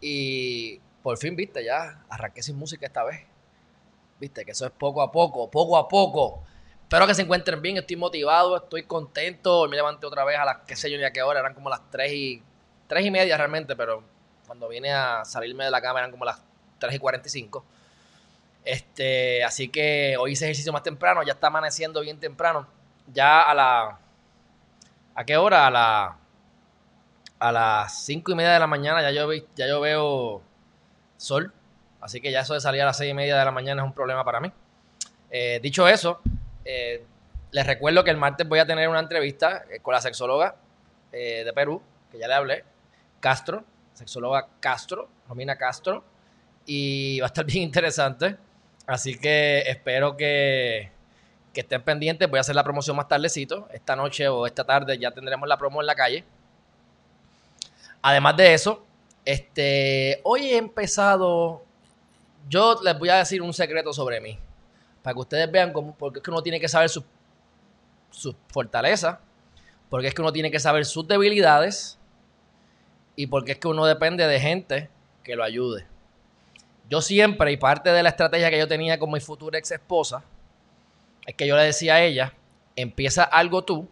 Y por fin, viste, ya arranqué sin música esta vez. Viste, que eso es poco a poco, poco a poco. Espero que se encuentren bien, estoy motivado, estoy contento. Me levanté otra vez a las, qué sé yo, ni a qué hora, eran como las 3 y, 3 y media realmente, pero cuando vine a salirme de la cama eran como las 3 y 45. Este, así que hoy hice ejercicio más temprano, ya está amaneciendo bien temprano. Ya a la. ¿A qué hora? A la a las 5 y media de la mañana ya yo, ya yo veo sol. Así que ya eso de salir a las 6 y media de la mañana es un problema para mí. Eh, dicho eso, eh, les recuerdo que el martes voy a tener una entrevista eh, con la sexóloga de Perú, que ya le hablé, Castro, sexóloga Castro, Romina Castro, y va a estar bien interesante. Así que espero que, que estén pendientes. Voy a hacer la promoción más tardecito. Esta noche o esta tarde ya tendremos la promo en la calle. Además de eso, este, hoy he empezado, yo les voy a decir un secreto sobre mí, para que ustedes vean cómo, porque es que uno tiene que saber sus su fortalezas, porque es que uno tiene que saber sus debilidades y porque es que uno depende de gente que lo ayude. Yo siempre, y parte de la estrategia que yo tenía con mi futura ex esposa, es que yo le decía a ella, empieza algo tú,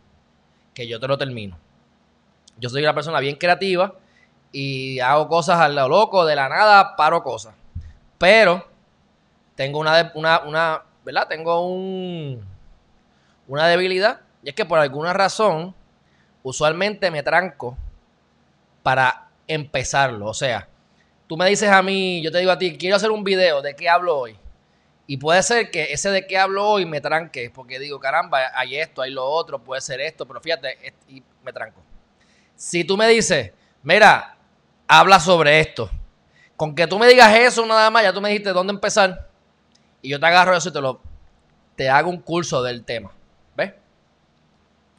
que yo te lo termino. Yo soy una persona bien creativa y hago cosas al lado loco, de la nada paro cosas. Pero tengo una, una, una ¿verdad? Tengo un, una debilidad y es que por alguna razón usualmente me tranco para empezarlo. O sea, tú me dices a mí, yo te digo a ti, quiero hacer un video de qué hablo hoy. Y puede ser que ese de qué hablo hoy me tranque, porque digo, caramba, hay esto, hay lo otro, puede ser esto, pero fíjate, y me tranco. Si tú me dices, mira, habla sobre esto, con que tú me digas eso nada más, ya tú me dijiste dónde empezar, y yo te agarro eso y te lo, te hago un curso del tema, ¿ves?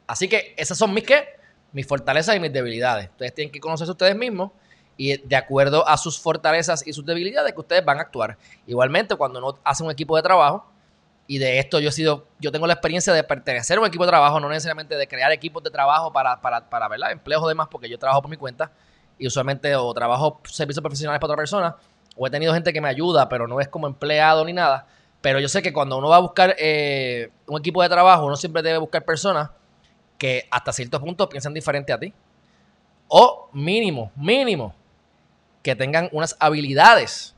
Así que esas son mis qué, mis fortalezas y mis debilidades. Ustedes tienen que conocerse ustedes mismos y de acuerdo a sus fortalezas y sus debilidades que ustedes van a actuar. Igualmente, cuando uno hace un equipo de trabajo, y de esto yo he sido, yo tengo la experiencia de pertenecer a un equipo de trabajo, no necesariamente de crear equipos de trabajo para, para, para ¿verdad? empleos o demás, porque yo trabajo por mi cuenta y usualmente o trabajo servicios profesionales para otra persona, o he tenido gente que me ayuda, pero no es como empleado ni nada. Pero yo sé que cuando uno va a buscar eh, un equipo de trabajo, uno siempre debe buscar personas que hasta cierto punto piensen diferente a ti. O mínimo, mínimo, que tengan unas habilidades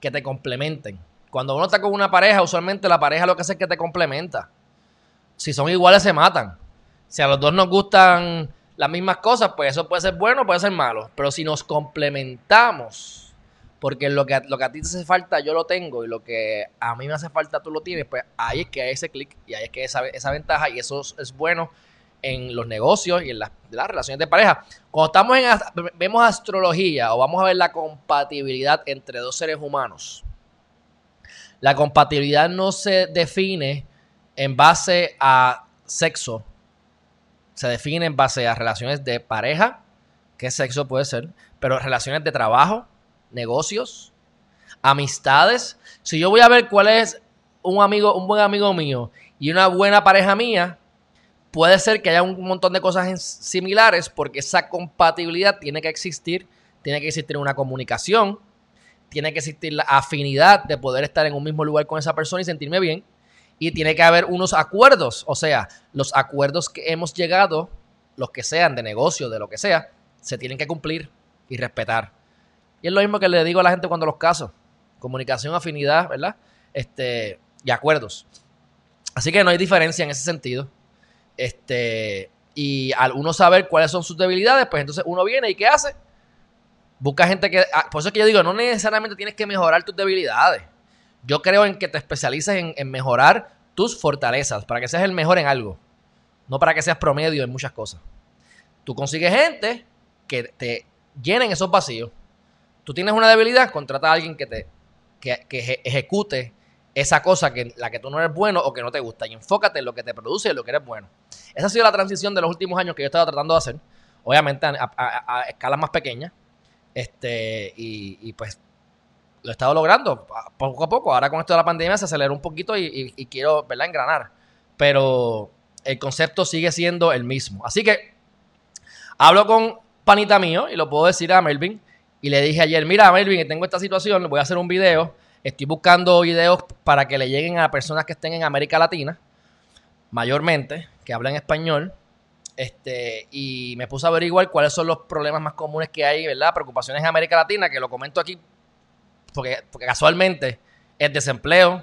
que te complementen cuando uno está con una pareja, usualmente la pareja lo que hace es que te complementa. Si son iguales, se matan. Si a los dos nos gustan las mismas cosas, pues eso puede ser bueno, puede ser malo. Pero si nos complementamos, porque lo que, lo que a ti te hace falta, yo lo tengo, y lo que a mí me hace falta, tú lo tienes, pues ahí es que hay ese clic y ahí es que esa, esa ventaja, y eso es, bueno en los negocios y en las, las relaciones de pareja. Cuando estamos en vemos astrología o vamos a ver la compatibilidad entre dos seres humanos, la compatibilidad no se define en base a sexo, se define en base a relaciones de pareja, qué sexo puede ser, pero relaciones de trabajo, negocios, amistades. Si yo voy a ver cuál es un amigo, un buen amigo mío y una buena pareja mía, puede ser que haya un montón de cosas similares porque esa compatibilidad tiene que existir, tiene que existir una comunicación, tiene que existir la afinidad de poder estar en un mismo lugar con esa persona y sentirme bien. Y tiene que haber unos acuerdos, o sea, los acuerdos que hemos llegado, los que sean de negocio, de lo que sea, se tienen que cumplir y respetar. Y es lo mismo que le digo a la gente cuando los caso. Comunicación, afinidad, ¿verdad? Este, y acuerdos. Así que no hay diferencia en ese sentido. Este, y al uno saber cuáles son sus debilidades, pues entonces uno viene y ¿qué hace? Busca gente que... Ah, por eso es que yo digo, no necesariamente tienes que mejorar tus debilidades. Yo creo en que te especialices en, mejorar tus fortalezas, para que seas el mejor en algo. No para que seas promedio en muchas cosas. Tú consigues gente que te llenen esos vacíos. tú tienes una debilidad, contrata a alguien que te que, que ejecute esa cosa que la que tú no eres bueno o que no te gusta y enfócate en lo que te produce y en lo que eres bueno. Esa ha sido la transición de los últimos años que yo he estado tratando de hacer, obviamente a, escalas más pequeñas, este, y, pues lo he estado logrando poco a poco. Ahora con esto de la pandemia se aceleró un poquito y, y quiero, ¿verdad?, engranar. Pero el concepto sigue siendo el mismo. Así que hablo con panita mío y lo puedo decir a Melvin. Y le dije ayer, mira Melvin, tengo esta situación, voy a hacer un video Estoy buscando videos para que le lleguen a personas que estén en América Latina, mayormente, que hablan español. Este, y me puse a averiguar cuáles son los problemas más comunes que hay, ¿verdad? Preocupaciones en América Latina, que lo comento aquí porque, casualmente es desempleo,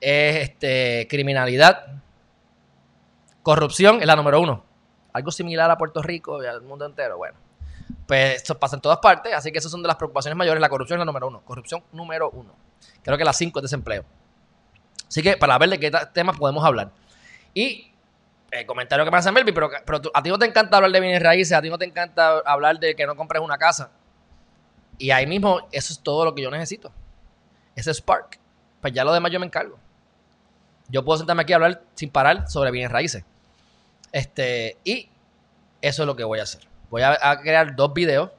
es este, criminalidad, corrupción, es la número uno. Algo similar a Puerto Rico y al mundo entero, bueno. Pues esto pasa en todas partes, así que esas son de las preocupaciones mayores. La corrupción es la número uno. Corrupción número uno. Creo que las 5 es desempleo. Así que para ver de qué temas podemos hablar. Y eh, comentario que me hace Melvin, pero, pero a ti no te encanta hablar de bienes raíces, a ti no te encanta hablar de que no compres una casa. Y ahí mismo, eso es todo lo que yo necesito. Ese Spark. Pues ya lo demás yo me encargo. Yo puedo sentarme aquí a hablar sin parar sobre bienes raíces. Este, y eso es lo que voy a hacer. Voy a crear dos videos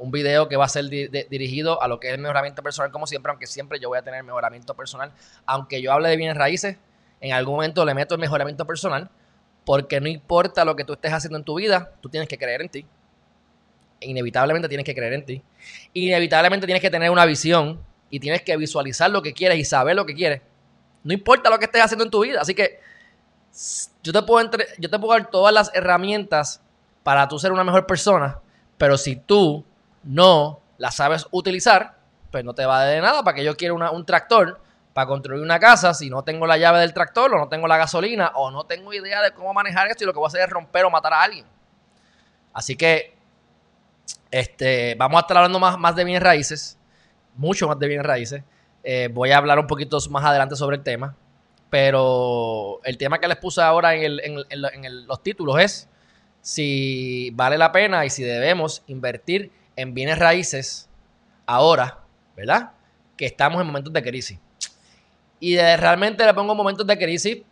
un video que va a ser dirigido a lo que es el mejoramiento personal, como siempre, aunque siempre yo voy a tener mejoramiento personal. Aunque yo hable de bienes raíces, en algún momento le meto el mejoramiento personal, porque no importa lo que tú estés haciendo en tu vida, tú tienes que creer en ti. Inevitablemente tienes que creer en ti. Inevitablemente tienes que tener una visión y tienes que visualizar lo que quieres y saber lo que quieres. No importa lo que estés haciendo en tu vida. Así que yo te puedo, entre, yo te puedo dar todas las herramientas para tú ser una mejor persona, pero si tú no la sabes utilizar, pues no te va de nada. ¿Para que yo quiero un tractor para construir una casa si no tengo la llave del tractor o no tengo la gasolina o no tengo idea de cómo manejar esto y lo que voy a hacer es romper o matar a alguien? Así que este, vamos a estar hablando más, más de bienes raíces, mucho más de bienes raíces. Eh, voy a hablar un poquito más adelante sobre el tema, pero el tema que les puse ahora en, en los títulos es si vale la pena y si debemos invertir en bienes raíces ahora, ¿verdad? Que estamos en momentos de crisis. Y realmente le pongo momentos de crisis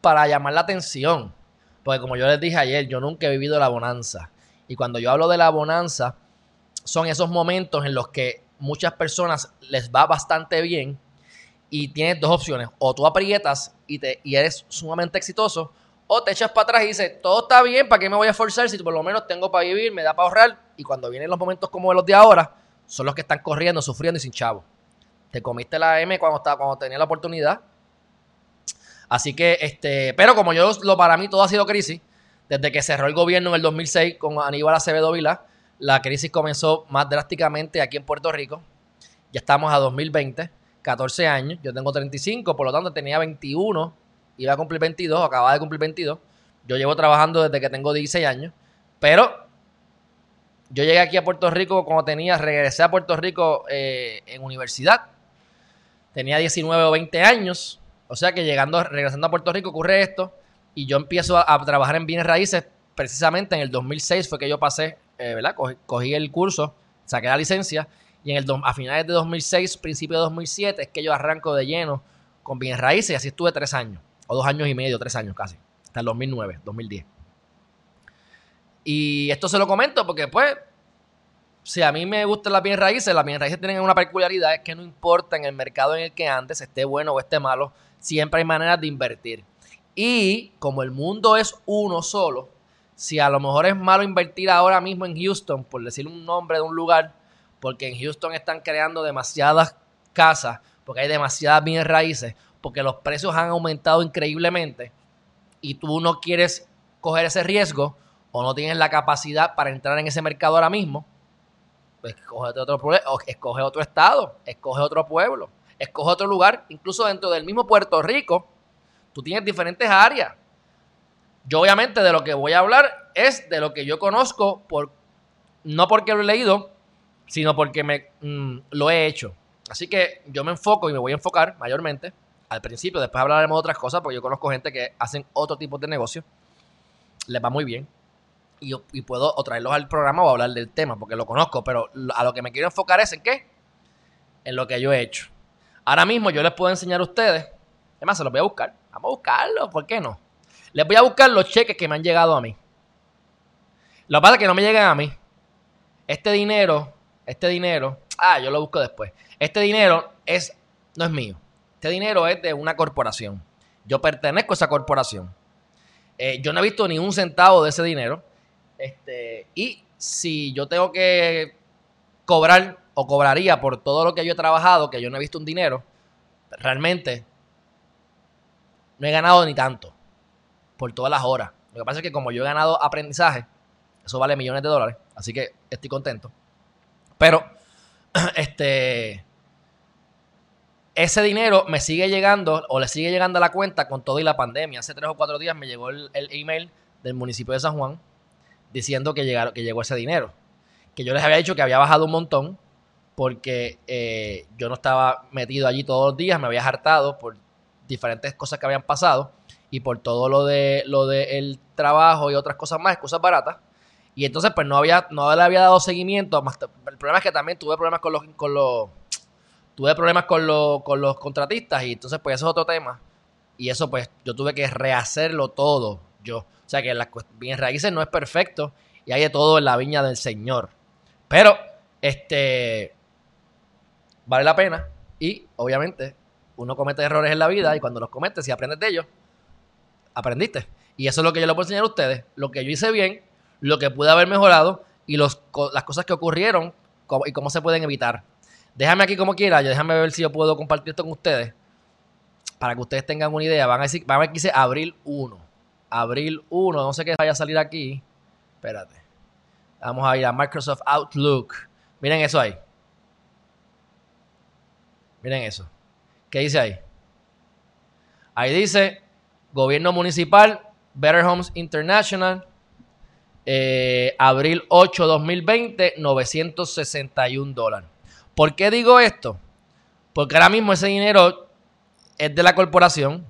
para llamar la atención. Porque como yo les dije ayer, yo nunca he vivido la bonanza. Y cuando yo hablo de la bonanza, son esos momentos en los que muchas personas les va bastante bien y tienes dos opciones. O tú aprietas y, te, y eres sumamente exitoso, o te echas para atrás y dices, todo está bien, ¿para qué me voy a esforzar si por lo menos tengo para vivir, me da para ahorrar? Y cuando vienen los momentos como los de ahora, son los que están corriendo, sufriendo y sin chavo. Te comiste la M cuando, estaba, cuando tenía la oportunidad. Así que, este, pero como yo, lo para mí todo ha sido crisis, desde que cerró el gobierno en el 2006 con Aníbal Acevedo Vila, la crisis comenzó más drásticamente aquí en Puerto Rico. Ya estamos a 2020, 14 años. Yo tengo 35, por lo tanto tenía 21 iba a cumplir 22, acababa de cumplir 22. Yo llevo trabajando desde que tengo 16 años, pero yo llegué aquí a Puerto Rico cuando tenía, regresé a Puerto Rico eh, en universidad. Tenía 19 o 20 años, o sea que llegando, regresando a Puerto Rico ocurre esto y yo empiezo a, trabajar en bienes raíces precisamente en el 2006 fue que yo pasé, eh, ¿verdad? Cogí, el curso, saqué la licencia y en el a finales de 2006, principio de 2007 es que yo arranco de lleno con bienes raíces y así estuve tres años o dos años y medio, tres años casi, hasta el 2009, 2010. Y esto se lo comento porque, pues, si a mí me gustan las bienes raíces, las bienes raíces tienen una peculiaridad, es que no importa en el mercado en el que andes, esté bueno o esté malo, siempre hay maneras de invertir. Y como el mundo es uno solo, si a lo mejor es malo invertir ahora mismo en Houston, por decir un nombre de un lugar, porque en Houston están creando demasiadas casas, porque hay demasiadas bienes raíces, porque los precios han aumentado increíblemente y tú no quieres coger ese riesgo o no tienes la capacidad para entrar en ese mercado ahora mismo, escoge otro, escoge otro estado, escoge otro pueblo, escoge otro lugar, incluso dentro del mismo Puerto Rico, tú tienes diferentes áreas. Yo obviamente de lo que voy a hablar es de lo que yo conozco, por, no porque lo he leído, sino porque me, mm, lo he hecho. Así que yo me enfoco y me voy a enfocar mayormente al principio, después hablaremos de otras cosas, porque yo conozco gente que hacen otro tipo de negocio, les va muy bien. Y, y puedo o traerlos al programa o hablar del tema, porque lo conozco, pero a lo que me quiero enfocar es en qué? En lo que yo he hecho. Ahora mismo yo les puedo enseñar a ustedes, además se los voy a buscar, vamos a buscarlos, ¿por qué no? Les voy a buscar los cheques que me han llegado a mí. Lo que pasa es que no me llegan a mí. Este dinero, este dinero, ah, yo lo busco después. Este dinero es, no es mío. Este dinero es de una corporación. Yo pertenezco a esa corporación. Eh, yo no he visto ni un centavo de ese dinero. Este, y si yo tengo que cobrar o cobraría por todo lo que yo he trabajado, que yo no he visto un dinero, realmente no he ganado ni tanto por todas las horas. Lo que pasa es que como yo he ganado aprendizaje, eso vale millones de dólares, así que estoy contento. Pero, este, ese dinero me sigue llegando o le sigue llegando a la cuenta con todo y la pandemia. Hace tres o cuatro días me llegó el, email del municipio de San Juan diciendo que, llegaron, que llegó ese dinero. Que yo les había dicho que había bajado un montón porque eh, yo no estaba metido allí todos los días, me había hartado por diferentes cosas que habían pasado y por todo lo de lo del trabajo y otras cosas más, cosas baratas. Y entonces pues no había no le había dado seguimiento. El problema es que también tuve problemas con los con los tuve problemas con los con los contratistas y entonces pues eso es otro tema. Y eso pues yo tuve que rehacerlo todo yo. O sea que las bien raíces no es perfecto y hay de todo en la viña del Señor. Pero este vale la pena y obviamente uno comete errores en la vida y cuando los cometes y aprendes de ellos, aprendiste. Y eso es lo que yo les puedo enseñar a ustedes, lo que yo hice bien, lo que pude haber mejorado y los, las cosas que ocurrieron y cómo se pueden evitar. Déjame aquí como quiera, yo déjame ver si yo puedo compartir esto con ustedes para que ustedes tengan una idea. Van a decir, van a que dice abril 1. Abril 1, no sé qué vaya a salir aquí. Espérate. Vamos a ir a Microsoft Outlook. Miren eso ahí. Miren eso. ¿Qué dice ahí? Ahí dice Gobierno Municipal, Better Homes International, eh, abril 8, 2020, 961 dólares. ¿Por qué digo esto? Porque ahora mismo ese dinero es de la corporación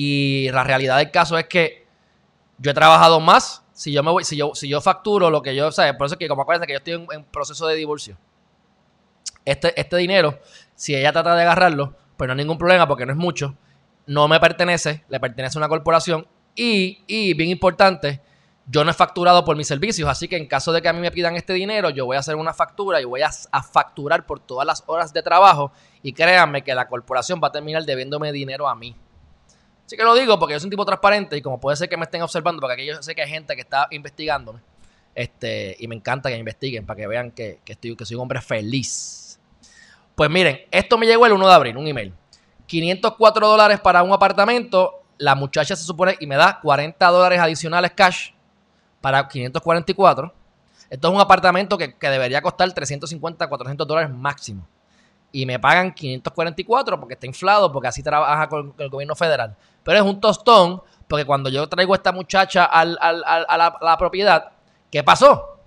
y la realidad del caso es que yo he trabajado más si yo me voy, si yo, si yo facturo lo que yo, ¿sabes? Por eso es que como acuérdense que yo estoy en, proceso de divorcio. Este, este dinero si ella trata de agarrarlo, pues no hay ningún problema porque no es mucho. No me pertenece, le pertenece a una corporación. Y, y bien importante, yo no he facturado por mis servicios, así que en caso de que a mí me pidan este dinero, yo voy a hacer una factura y voy a, facturar por todas las horas de trabajo y créanme que la corporación va a terminar debiéndome dinero a mí. Así que lo digo porque yo soy un tipo transparente y como puede ser que me estén observando, porque aquí yo sé que hay gente que está investigándome, este, y me encanta que investiguen para que vean que, estoy, que soy un hombre feliz. Pues miren, esto me llegó el 1 de abril, un email. 504 dólares para un apartamento. La muchacha se supone y me da 40 dólares adicionales cash para 544. Esto es un apartamento que, debería costar 350, 400 dólares máximo. Y me pagan 544 porque está inflado, porque así trabaja con, el gobierno federal. Pero es un tostón, porque cuando yo traigo a esta muchacha a, la, propiedad, ¿qué pasó?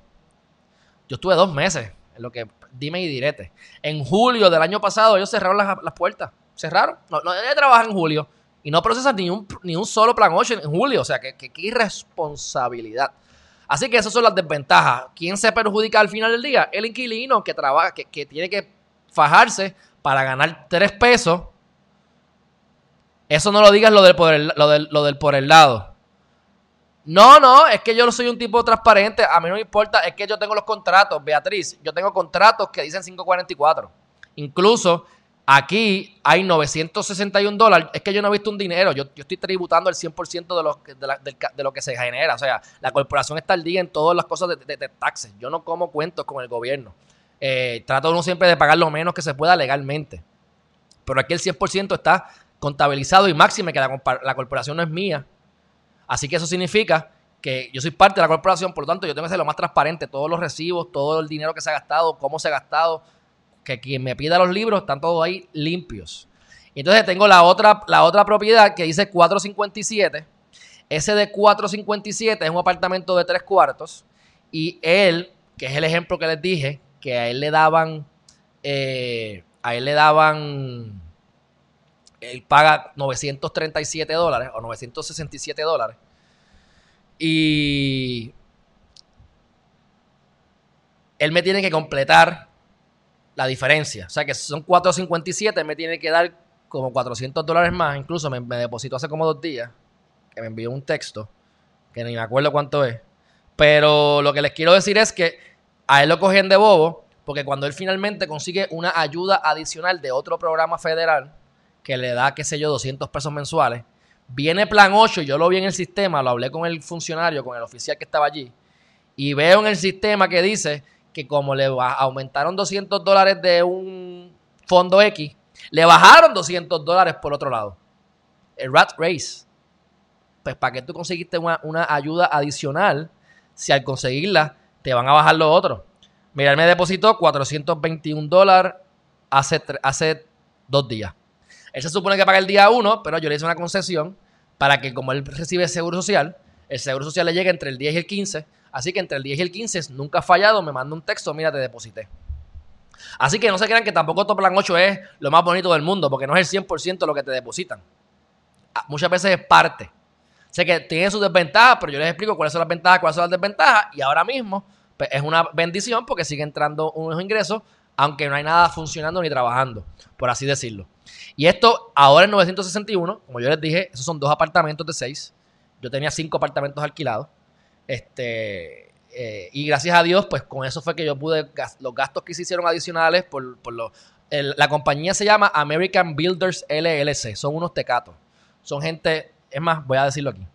Yo estuve dos meses en lo que dime y direte. En julio del año pasado ellos cerraron las, puertas. Cerraron. No, no trabajan en julio y no procesan ni un, ni un solo plan 8 en julio. O sea, que, qué irresponsabilidad. Así que esas son las desventajas. ¿Quién se perjudica al final del día? El inquilino que trabaja, que, que tiene que fajarse para ganar 3 pesos. Eso no lo digas lo del por el, lo del, lo del por el lado. No, no, es que yo soy un tipo transparente. A mí no me importa, es que yo tengo los contratos, Beatriz. Yo tengo contratos que dicen 544. Incluso aquí hay 961 dólares. Es que yo no he visto un dinero. Yo, estoy tributando el 100% de lo, de, lo que se genera. O sea, la corporación está al día en todas las cosas de, taxes. Yo no como cuentos con el gobierno. Eh, trato uno siempre de pagar lo menos que se pueda legalmente. Pero aquí el 100% está contabilizado y máxime que la corporación no es mía Así que eso significa que yo soy parte de la corporación, por lo tanto yo tengo que ser lo más transparente, todos los recibos, todo el dinero que se ha gastado, cómo se ha gastado, que quien me pida los libros están todos ahí limpios. Entonces tengo la otra, la otra propiedad que dice 457. Ese de 457 es un apartamento de tres cuartos. Y él, que es el ejemplo que les dije, que a él le daban, eh, a él le daban él paga 937 dólares o 967 dólares. Y él me tiene que completar la diferencia. O sea que son 4.57, él me tiene que dar como 400 dólares más. Incluso me, me depositó hace como dos días, que me envió un texto, que ni me acuerdo cuánto es. Pero lo que les quiero decir es que a él lo cogen de bobo, porque cuando él finalmente consigue una ayuda adicional de otro programa federal, que le da, qué sé yo, 200 pesos mensuales, viene plan 8, yo lo vi en el sistema, lo hablé con el funcionario, con el oficial que estaba allí, y veo en el sistema que dice que como le aumentaron 200 dólares de un fondo X, le bajaron 200 dólares por otro lado. El Rat Race. Pues para que tú conseguiste una, ayuda adicional, si al conseguirla te van a bajar lo otro. Mira, él me depositó 421 dólares hace, hace dos días. Él se supone que paga el día 1, pero yo le hice una concesión para que como él recibe seguro social, el seguro social le llegue entre el 10 y el 15 Así que entre el 10 y el 15 nunca ha fallado, me manda un texto, mira, te deposité. Así que no se crean que tampoco tu plan 8 es lo más bonito del mundo, porque no es el 100% lo que te depositan. Ah, muchas veces es parte. Sé que tiene sus desventajas, pero yo les explico cuáles son las ventajas, cuáles son las desventajas, y ahora mismo pues, es una bendición porque sigue entrando unos ingresos, aunque no hay nada funcionando ni trabajando, por así decirlo. Y esto ahora en 961, como yo les dije, esos son dos apartamentos de seis. Yo tenía cinco apartamentos alquilados. Este, eh, y gracias a Dios, pues con eso fue que yo pude, los gastos que se hicieron adicionales por, por lo, la compañía se llama American Builders LLC, son unos tecatos. Son gente, es más, voy a decirlo aquí.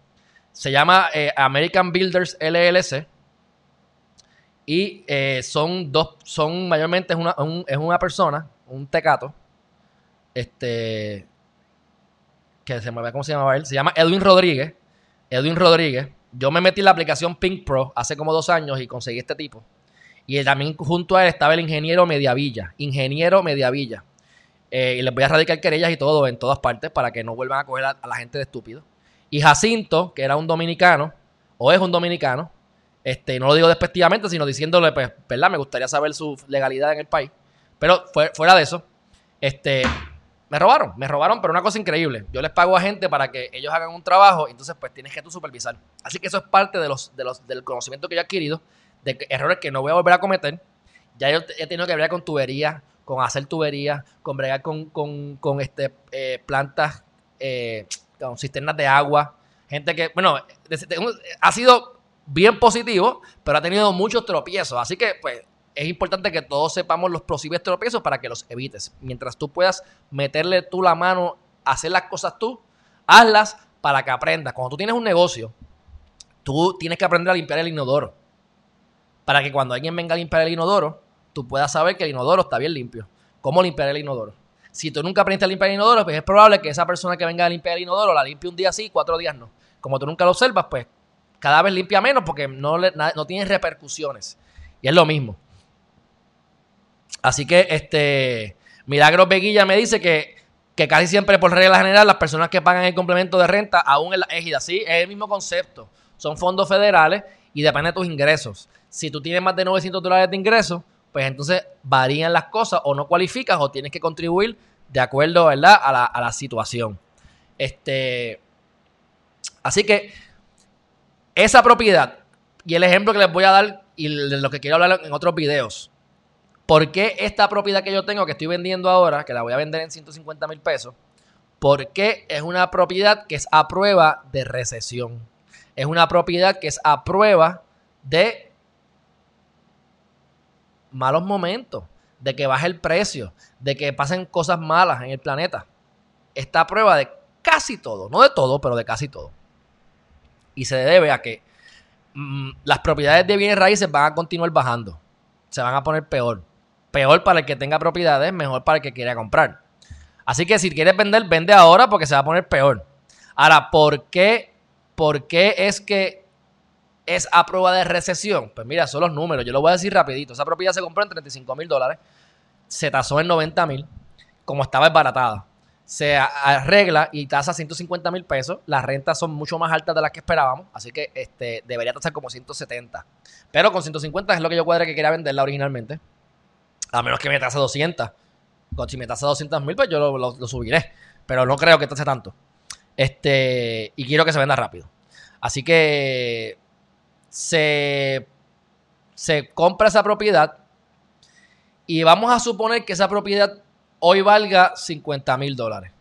Se llama eh, American Builders LLC. Y eh, son dos, son mayormente es una, es una persona, un tecato, este, que se me ¿cómo se llama él? Se llama Edwin Rodríguez. Edwin Rodríguez yo me metí en la aplicación Pink Pro hace como dos años y conseguí este tipo. Y también junto a él estaba el ingeniero Mediavilla. Ingeniero Mediavilla. Eh, y les voy a radicar querellas y todo en todas partes para que no vuelvan a coger a, la gente de estúpido. Y Jacinto, que era un dominicano, o es un dominicano, este, no lo digo despectivamente, sino diciéndole, pues, ¿verdad? Me gustaría saber su legalidad en el país. Pero fuera de eso, este, me robaron, me robaron, pero una cosa increíble. Yo les pago a gente para que ellos hagan un trabajo, entonces pues tienes que tú supervisar. Así que eso es parte de los, de los, del conocimiento que yo he adquirido, de errores que no voy a volver a cometer. Ya yo he tenido que bregar con tuberías, con hacer tuberías, con bregar con, con, con este, eh, plantas, eh, con cisternas de agua. Gente que, bueno, ha sido bien positivo, pero ha tenido muchos tropiezos. Así que, pues, es importante que todos sepamos los posibles tropiezos para que los evites. Mientras tú puedas meterle tú la mano, hacer las cosas tú, hazlas para que aprendas. Cuando tú tienes un negocio, tú tienes que aprender a limpiar el inodoro. Para que cuando alguien venga a limpiar el inodoro, tú puedas saber que el inodoro está bien limpio. ¿Cómo limpiar el inodoro? Si tú nunca aprendiste a limpiar el inodoro, pues es probable que esa persona que venga a limpiar el inodoro la limpie un día sí, cuatro días no. Como tú nunca lo observas, pues cada vez limpia menos porque no, no tiene repercusiones. Y es lo mismo. Así que, este, Milagros Beguilla me dice que, casi siempre, por regla general, las personas que pagan el complemento de renta, aún en la égida, sí, es el mismo concepto. Son fondos federales y depende de tus ingresos. Si tú tienes más de 900 dólares de ingresos, pues entonces varían las cosas o no cualificas o tienes que contribuir de acuerdo, ¿verdad? A la, a la situación. Este, así que esa propiedad y el ejemplo que les voy a dar y de lo que quiero hablar en otros videos ¿Por qué esta propiedad que yo tengo, que estoy vendiendo ahora, que la voy a vender en 150 mil pesos, por qué es una propiedad que es a prueba de recesión? Es una propiedad que es a prueba de malos momentos, de que baje el precio, de que pasen cosas malas en el planeta. Está a prueba de casi todo, no de todo, pero de casi todo. Y se debe a que mm, las propiedades de bienes raíces van a continuar bajando, se van a poner peor peor para el que tenga propiedades, mejor para el que quiera comprar. Así que si quieres vender, vende ahora porque se va a poner peor. Ahora, ¿por qué, ¿por qué es que es a prueba de recesión? Pues mira, son los números. Yo lo voy a decir rapidito. Esa propiedad se compró en 35 mil dólares. Se tasó en 90 mil. Como estaba desbaratada. Se arregla y tasa 150 mil pesos. Las rentas son mucho más altas de las que esperábamos. Así que este, debería tasar como 170. Pero con 150 es lo que yo cuadré que quería venderla originalmente. A menos que me tase 200. Si me tase 200 mil, pues yo lo, subiré. Pero no creo que tase tanto. Este, y quiero que se venda rápido. Así que se, se compra esa propiedad y vamos a suponer que esa propiedad hoy valga 50 mil dólares.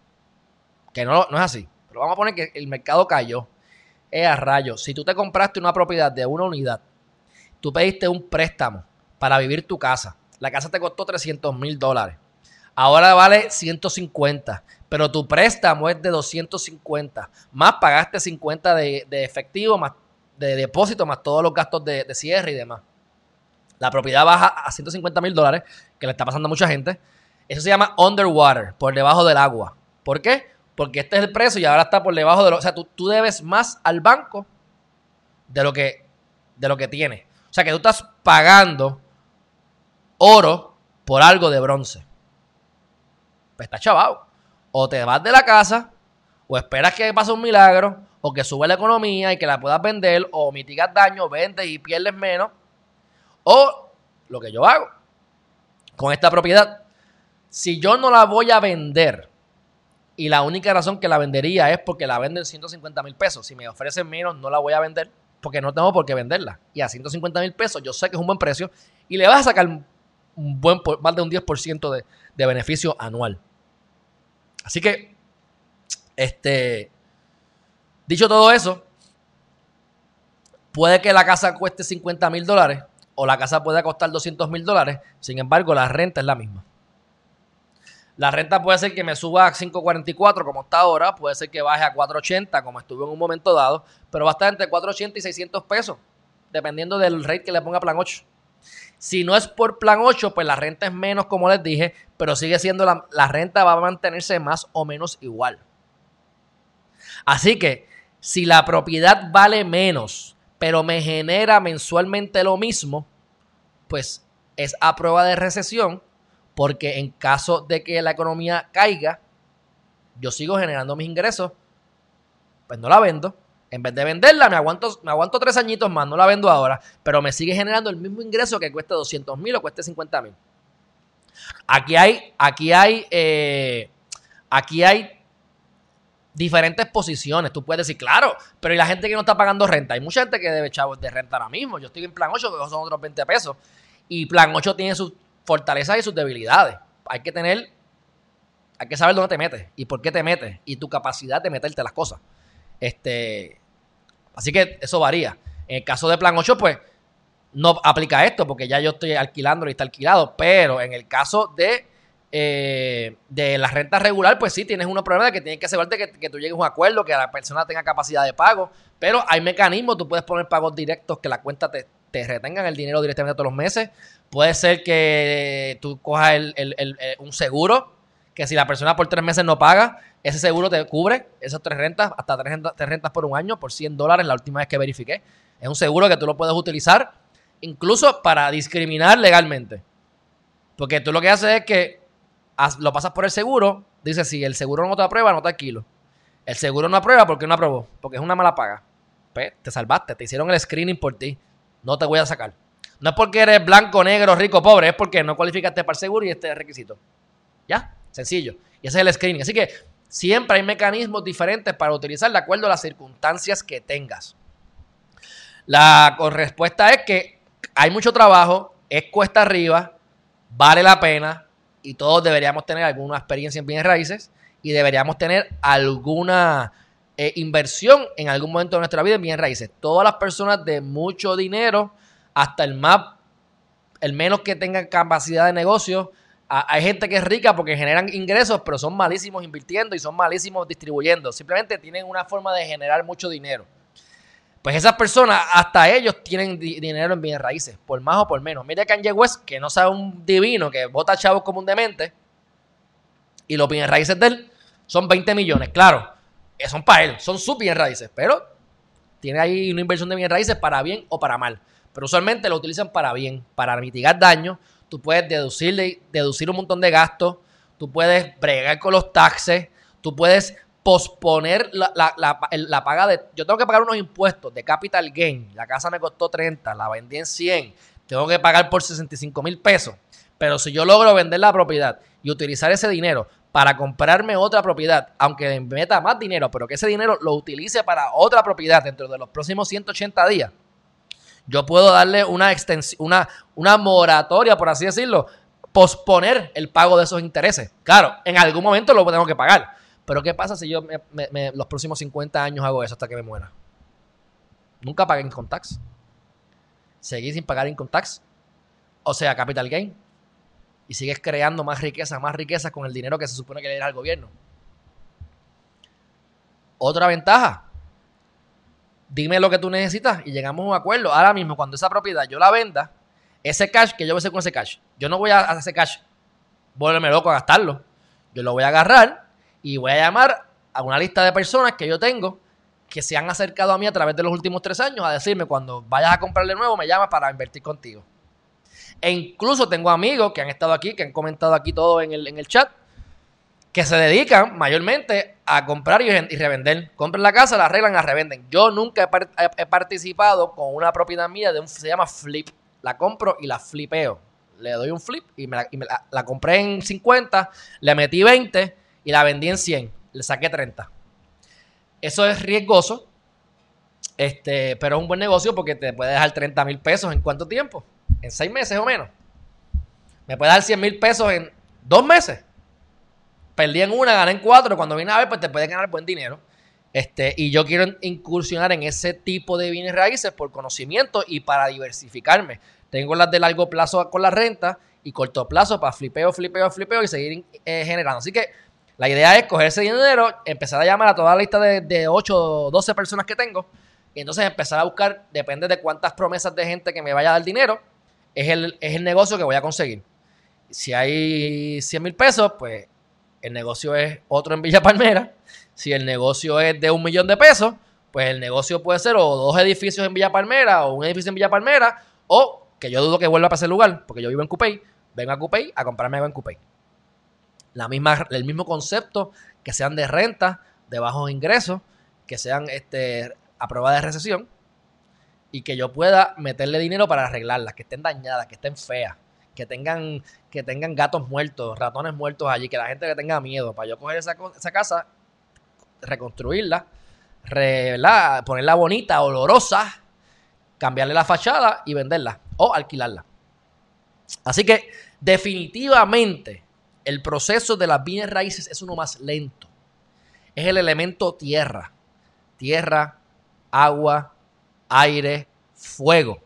Que no, no es así. Pero vamos a poner que el mercado cayó. Es a rayos. Si tú te compraste una propiedad de una unidad, tú pediste un préstamo para vivir tu casa. La casa te costó 300 mil dólares. Ahora vale 150, pero tu préstamo es de 250. Más pagaste 50 de, efectivo, más de depósito, más todos los gastos de, cierre y demás. La propiedad baja a 150 mil dólares, que le está pasando a mucha gente. Eso se llama underwater, por debajo del agua. ¿Por qué? Porque este es el precio y ahora está por debajo de lo. O sea, tú, tú debes más al banco de lo que, de lo que tienes. O sea, que tú estás pagando oro por algo de bronce. Pues está chavado. O te vas de la casa, o esperas que pase un milagro, o que sube la economía y que la puedas vender, o mitigas daño, vendes y pierdes menos. O lo que yo hago con esta propiedad. Si yo no la voy a vender y la única razón que la vendería es porque la venden 150 mil pesos. Si me ofrecen menos, no la voy a vender porque no tengo por qué venderla. Y a 150 mil pesos yo sé que es un buen precio y le vas a sacar un buen, más de un 10% de, de beneficio anual. Así que, este, dicho todo eso, puede que la casa cueste 50 mil dólares o la casa puede costar 200 mil dólares, sin embargo la renta es la misma. La renta puede ser que me suba a 5.44 como está ahora, puede ser que baje a 4.80 como estuvo en un momento dado, pero va a estar entre 4.80 y 600 pesos, dependiendo del rate que le ponga plan 8. Si no es por plan 8, pues la renta es menos, como les dije, pero sigue siendo la, la renta va a mantenerse más o menos igual. Así que si la propiedad vale menos, pero me genera mensualmente lo mismo, pues es a prueba de recesión porque en caso de que la economía caiga, yo sigo generando mis ingresos, pues no la vendo. En vez de venderla, me aguanto, me aguanto tres añitos más, no la vendo ahora, pero me sigue generando el mismo ingreso que cueste 200 mil o cueste 50 mil. Aquí hay, aquí hay, eh, aquí hay diferentes posiciones. Tú puedes decir, claro, pero ¿y la gente que no está pagando renta? Hay mucha gente que debe chavos de renta ahora mismo. Yo estoy en plan 8, que son otros 20 pesos. Y plan 8 tiene sus fortalezas y sus debilidades. Hay que tener, hay que saber dónde te metes y por qué te metes y tu capacidad de meterte las cosas. Este, así que eso varía. En el caso de Plan 8, pues no aplica esto porque ya yo estoy alquilando y está alquilado, pero en el caso de, eh, de la renta regular, pues sí, tienes unos problemas de que tienes que asegurarte que, tú llegues a un acuerdo, que la persona tenga capacidad de pago, pero hay mecanismos, tú puedes poner pagos directos que la cuenta te, te retengan el dinero directamente todos los meses. Puede ser que tú cojas eh, un seguro, que si la persona por tres meses no paga, ese seguro te cubre esas tres rentas, hasta tres rentas, por un año, por 100 dólares la última vez que verifiqué. Es un seguro que tú lo puedes utilizar incluso para discriminar legalmente. Porque tú lo que haces es que lo pasas por el seguro, dices, si el seguro no te aprueba, no te alquilo. El seguro no aprueba porque no aprobó, porque es una mala paga. Pues, te salvaste, te hicieron el screening por ti no te voy a sacar. No es porque eres blanco, negro, rico, pobre, es porque no cualificaste para el seguro y este requisito. ¿Ya? Sencillo. Y ese es el screening. Así que siempre hay mecanismos diferentes para utilizar de acuerdo a las circunstancias que tengas. La respuesta es que hay mucho trabajo, es cuesta arriba, vale la pena y todos deberíamos tener alguna experiencia en bienes raíces y deberíamos tener alguna eh, inversión en algún momento de nuestra vida en bienes raíces. Todas las personas de mucho dinero, hasta el más, el menos que tengan capacidad de negocio, hay gente que es rica porque generan ingresos, pero son malísimos invirtiendo y son malísimos distribuyendo. Simplemente tienen una forma de generar mucho dinero. Pues esas personas, hasta ellos tienen dinero en bienes raíces, por más o por menos. Mira Kanye West, que no sabe un divino, que vota chavos como un demente, y los bienes raíces de él son 20 millones. Claro, son para él, son sus bien raíces, pero tiene ahí una inversión de bien raíces para bien o para mal. Pero usualmente lo utilizan para bien, para mitigar daños. Tú puedes deducir, deducir un montón de gastos, tú puedes bregar con los taxes, tú puedes posponer la, la, paga de... Yo tengo que pagar unos impuestos de capital gain. La casa me costó 30, la vendí en 100. Tengo que pagar por 65 mil pesos. Pero si yo logro vender la propiedad y utilizar ese dinero para comprarme otra propiedad, aunque meta más dinero, pero que ese dinero lo utilice para otra propiedad dentro de los próximos 180 días, yo puedo darle una extensión, una, una moratoria, por así decirlo, posponer el pago de esos intereses. Claro, en algún momento lo tengo que pagar. Pero ¿qué pasa si yo los próximos 50 años hago eso hasta que me muera? Nunca pagué income tax. Seguí sin pagar income tax. O sea, capital gain. Y sigues creando más riqueza, más riqueza con el dinero que se supone que le da al gobierno. Otra ventaja. Dime lo que tú necesitas y llegamos a un acuerdo. Ahora mismo, cuando esa propiedad yo la venda, ese cash que yo voy a hacer con ese cash, yo no voy a hacer ese cash, volverme loco a gastarlo. Yo lo voy a agarrar y voy a llamar a una lista de personas que yo tengo que se han acercado a mí a través de los últimos tres años a decirme cuando vayas a comprarle nuevo, me llamas para invertir contigo. E incluso tengo amigos que han estado aquí, que han comentado aquí todo en el, en el chat, que se dedican mayormente a comprar y, revender. Compran la casa, la arreglan, la revenden. Yo nunca he, participado con una propiedad mía de un, se llama flip. La compro y la flipeo. Le doy un flip y me la, la compré en 50, le metí 20 y la vendí en 100, le saqué 30. Eso es riesgoso, este, pero es un buen negocio porque te puede dejar 30 mil pesos en cuánto tiempo? En 6 meses o menos. Me puede dar 100 mil pesos en 2 meses. Perdí en una, gané en cuatro. Cuando viene a ver, pues te puede ganar buen dinero. Este, y yo quiero incursionar en ese tipo de bienes raíces por conocimiento y para diversificarme. Tengo las de largo plazo con la renta y corto plazo para flipeo, flipeo, flipeo y seguir eh, generando. Así que la idea es coger ese dinero, empezar a llamar a toda la lista de, de 8 o 12 personas que tengo y entonces empezar a buscar, depende de cuántas promesas de gente que me vaya a dar dinero, es el, es el negocio que voy a conseguir. Si hay 100 mil pesos, pues el negocio es otro en Villa Palmera. Si el negocio es de un millón de pesos, pues el negocio puede ser o dos edificios en Villa Palmera o un edificio en Villa Palmera o que yo dudo que vuelva para ese lugar porque yo vivo en Cupey, vengo a Cupey a comprarme algo en Cupey la misma, el mismo concepto, que sean de renta, de bajos ingresos, que sean este, a prueba de recesión y que yo pueda meterle dinero para arreglarlas, que estén dañadas, que estén feas, que tengan, que tengan gatos muertos, ratones muertos allí, que la gente le tenga miedo, para yo coger esa, esa casa, reconstruirla, ponerla bonita, olorosa, cambiarle la fachada y venderla o alquilarla. Así que definitivamente el proceso de las bienes raíces es uno más lento. Es el elemento tierra. Tierra, agua, aire, fuego.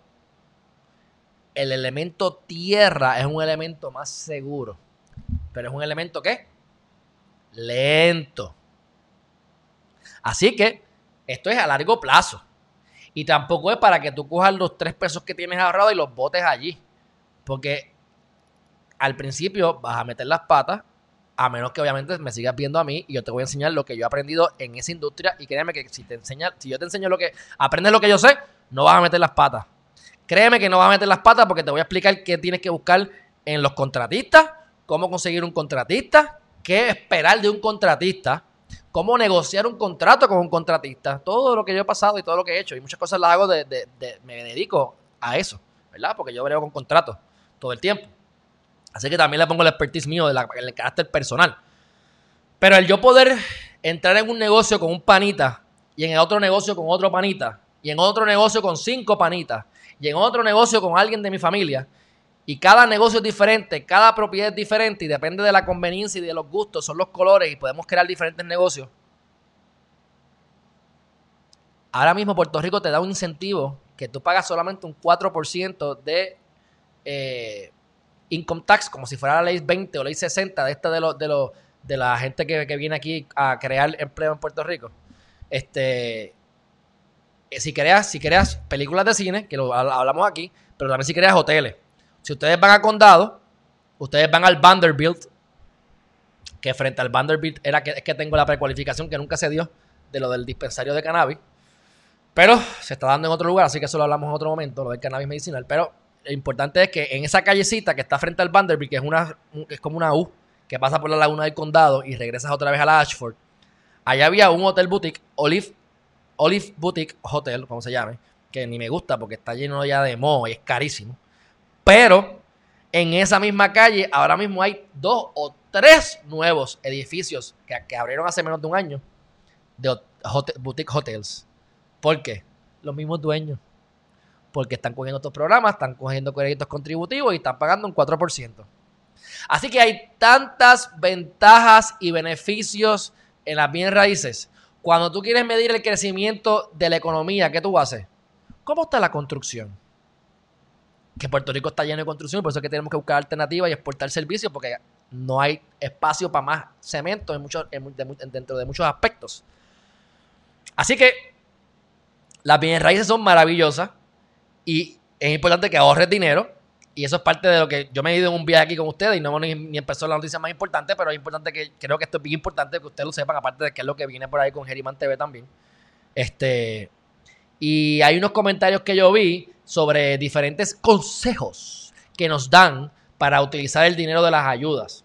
El elemento tierra es un elemento más seguro. Pero es un elemento ¿qué? Lento. Así que esto es a largo plazo. Y tampoco es para que tú cojas los tres pesos que tienes ahorrado y los botes allí. Porque al principio vas a meter las patas, a menos que obviamente me sigas viendo a mí y yo te voy a enseñar lo que yo he aprendido en esa industria y créeme que si te enseña, si yo te enseño lo que aprendes lo que yo sé, no vas a meter las patas. Créeme que no vas a meter las patas porque te voy a explicar qué tienes que buscar en los contratistas, cómo conseguir un contratista, qué esperar de un contratista, cómo negociar un contrato con un contratista, todo lo que yo he pasado y todo lo que he hecho y muchas cosas las hago de, me dedico a eso, ¿verdad? Porque yo brego con contratos todo el tiempo. Así que también le pongo el expertise mío del el carácter personal. Pero el yo poder entrar en un negocio con un panita y en otro negocio con otro panita y en otro negocio con cinco panitas y en otro negocio con alguien de mi familia y cada negocio es diferente, cada propiedad es diferente y depende de la conveniencia y de los gustos, son los colores y podemos crear diferentes negocios. Ahora mismo Puerto Rico te da un incentivo que tú pagas solamente un 4% de eh, income tax, como si fuera la ley 20 o ley 60 de esta de, los de, los de la gente que, viene aquí a crear empleo en Puerto Rico. Este, eh, si creas, si creas películas de cine, que lo hablamos aquí, pero también si creas hoteles. Si ustedes van a Condado, ustedes van al Vanderbilt, que frente al Vanderbilt era que, es que tengo la precualificación que nunca se dio de lo del dispensario de cannabis. Pero se está dando en otro lugar, así que eso lo hablamos en otro momento, lo del cannabis medicinal. Pero lo importante es que en esa callecita que está frente al Vanderbilt, que es, una, es como una U, que pasa por la laguna del condado y regresas otra vez a la Ashford, allá había un hotel boutique, Olive, Olive Boutique Hotel, como se llame, que ni me gusta porque está lleno ya de moho y es carísimo. Pero En esa misma calle, ahora mismo hay dos o tres nuevos edificios que, abrieron hace menos de un año de boutique hotels. ¿Por qué? Los mismos dueños. Porque están cogiendo estos programas, están cogiendo créditos contributivos y están pagando un 4%. Así que hay tantas ventajas y beneficios en las bienes raíces. Cuando tú quieres medir el crecimiento de la economía, ¿qué tú haces? ¿Cómo está la construcción? Que Puerto Rico está lleno de construcción, por eso es que tenemos que buscar alternativas y exportar servicios, porque no hay espacio para más cemento en muchos, dentro de muchos aspectos. Así que las bienes raíces son maravillosas y es importante que ahorres dinero y eso es parte de lo que yo me he ido en un viaje aquí con ustedes y no ni, empezó la noticia más importante, pero es importante que creo que esto es bien importante que ustedes lo sepan, aparte de que es lo que viene por ahí con Geriman TV también. Este, y hay unos comentarios que yo vi sobre diferentes consejos que nos dan para utilizar el dinero de las ayudas.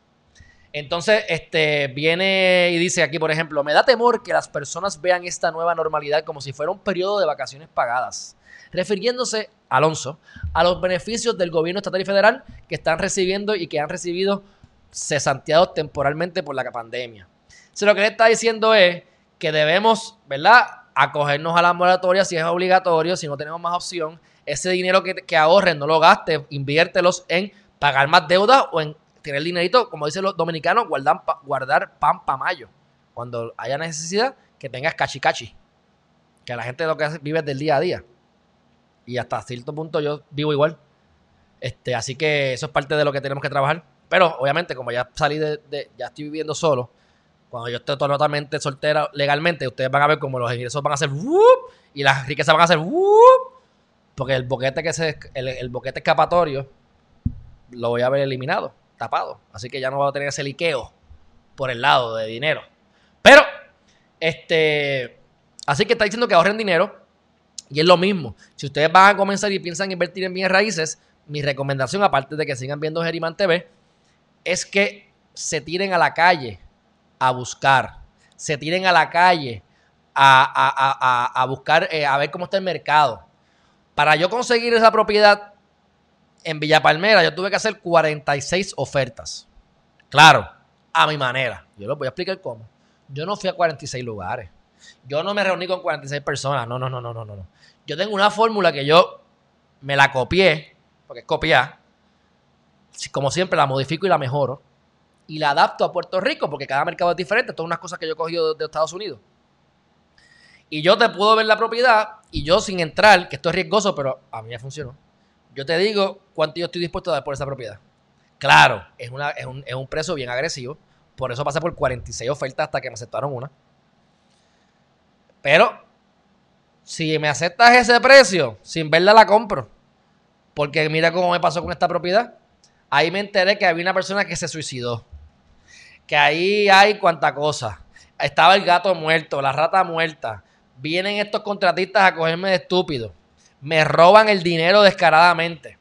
Entonces, este viene y dice aquí, por ejemplo, me da temor que las personas vean esta nueva normalidad como si fuera un periodo de vacaciones pagadas refiriéndose, Alonso, a los beneficios del gobierno estatal y federal que están recibiendo y que han recibido cesanteados temporalmente por la pandemia. Si lo que le está diciendo es que debemos, ¿verdad?, acogernos a la moratoria si es obligatorio, si no tenemos más opción, ese dinero que, ahorren, no lo gastes, inviértelos en pagar más deuda o en tener dinerito, como dicen los dominicanos, guardar, guardar pan para mayo. Cuando haya necesidad, que tengas cachi cachi. Que la gente lo que hace, vive del día a día. Y hasta cierto punto yo vivo igual. Este, así que eso es parte de lo que tenemos que trabajar. Pero obviamente, como ya salí de, ya estoy viviendo solo, cuando yo esté totalmente soltera legalmente, ustedes van a ver como los ingresos van a hacer y las riquezas van a hacer porque el boquete que se, el, boquete escapatorio lo voy a ver eliminado, tapado. Así que ya no voy a tener ese liqueo por el lado de dinero. Pero, este, así que está diciendo que ahorren dinero y es lo mismo. Si ustedes van a comenzar y piensan invertir en bienes raíces, mi recomendación, aparte de que sigan viendo Geriman TV, es que se tiren a la calle a buscar. Se tiren a la calle a, buscar, eh, a ver cómo está el mercado. Para yo conseguir esa propiedad en Villa Palmera, yo tuve que hacer 46 ofertas. Claro, a mi manera. Yo les voy a explicar cómo. Yo no fui a 46 lugares. Yo no me reuní con 46 personas. No, no, no, no, no, no. Yo tengo una fórmula que yo me la copié, porque es copiar. Como siempre, la modifico y la mejoro. Y la adapto a Puerto Rico, porque cada mercado es diferente. Todas unas cosas que yo he cogido de, Estados Unidos. Y yo te puedo ver la propiedad y yo sin entrar, que esto es riesgoso, pero a mí me funcionó. Yo te digo cuánto yo estoy dispuesto a dar por esa propiedad. Claro, es, una, es, un, es un precio bien agresivo. Por eso pasé por 46 ofertas hasta que me aceptaron una. Pero si me aceptas ese precio, sin verla la compro. Porque mira cómo me pasó con esta propiedad. Ahí me enteré que había una persona que se suicidó. Que ahí hay cuanta cosa. Estaba el gato muerto, la rata muerta. Vienen estos contratistas a cogerme de estúpido. Me roban el dinero descaradamente.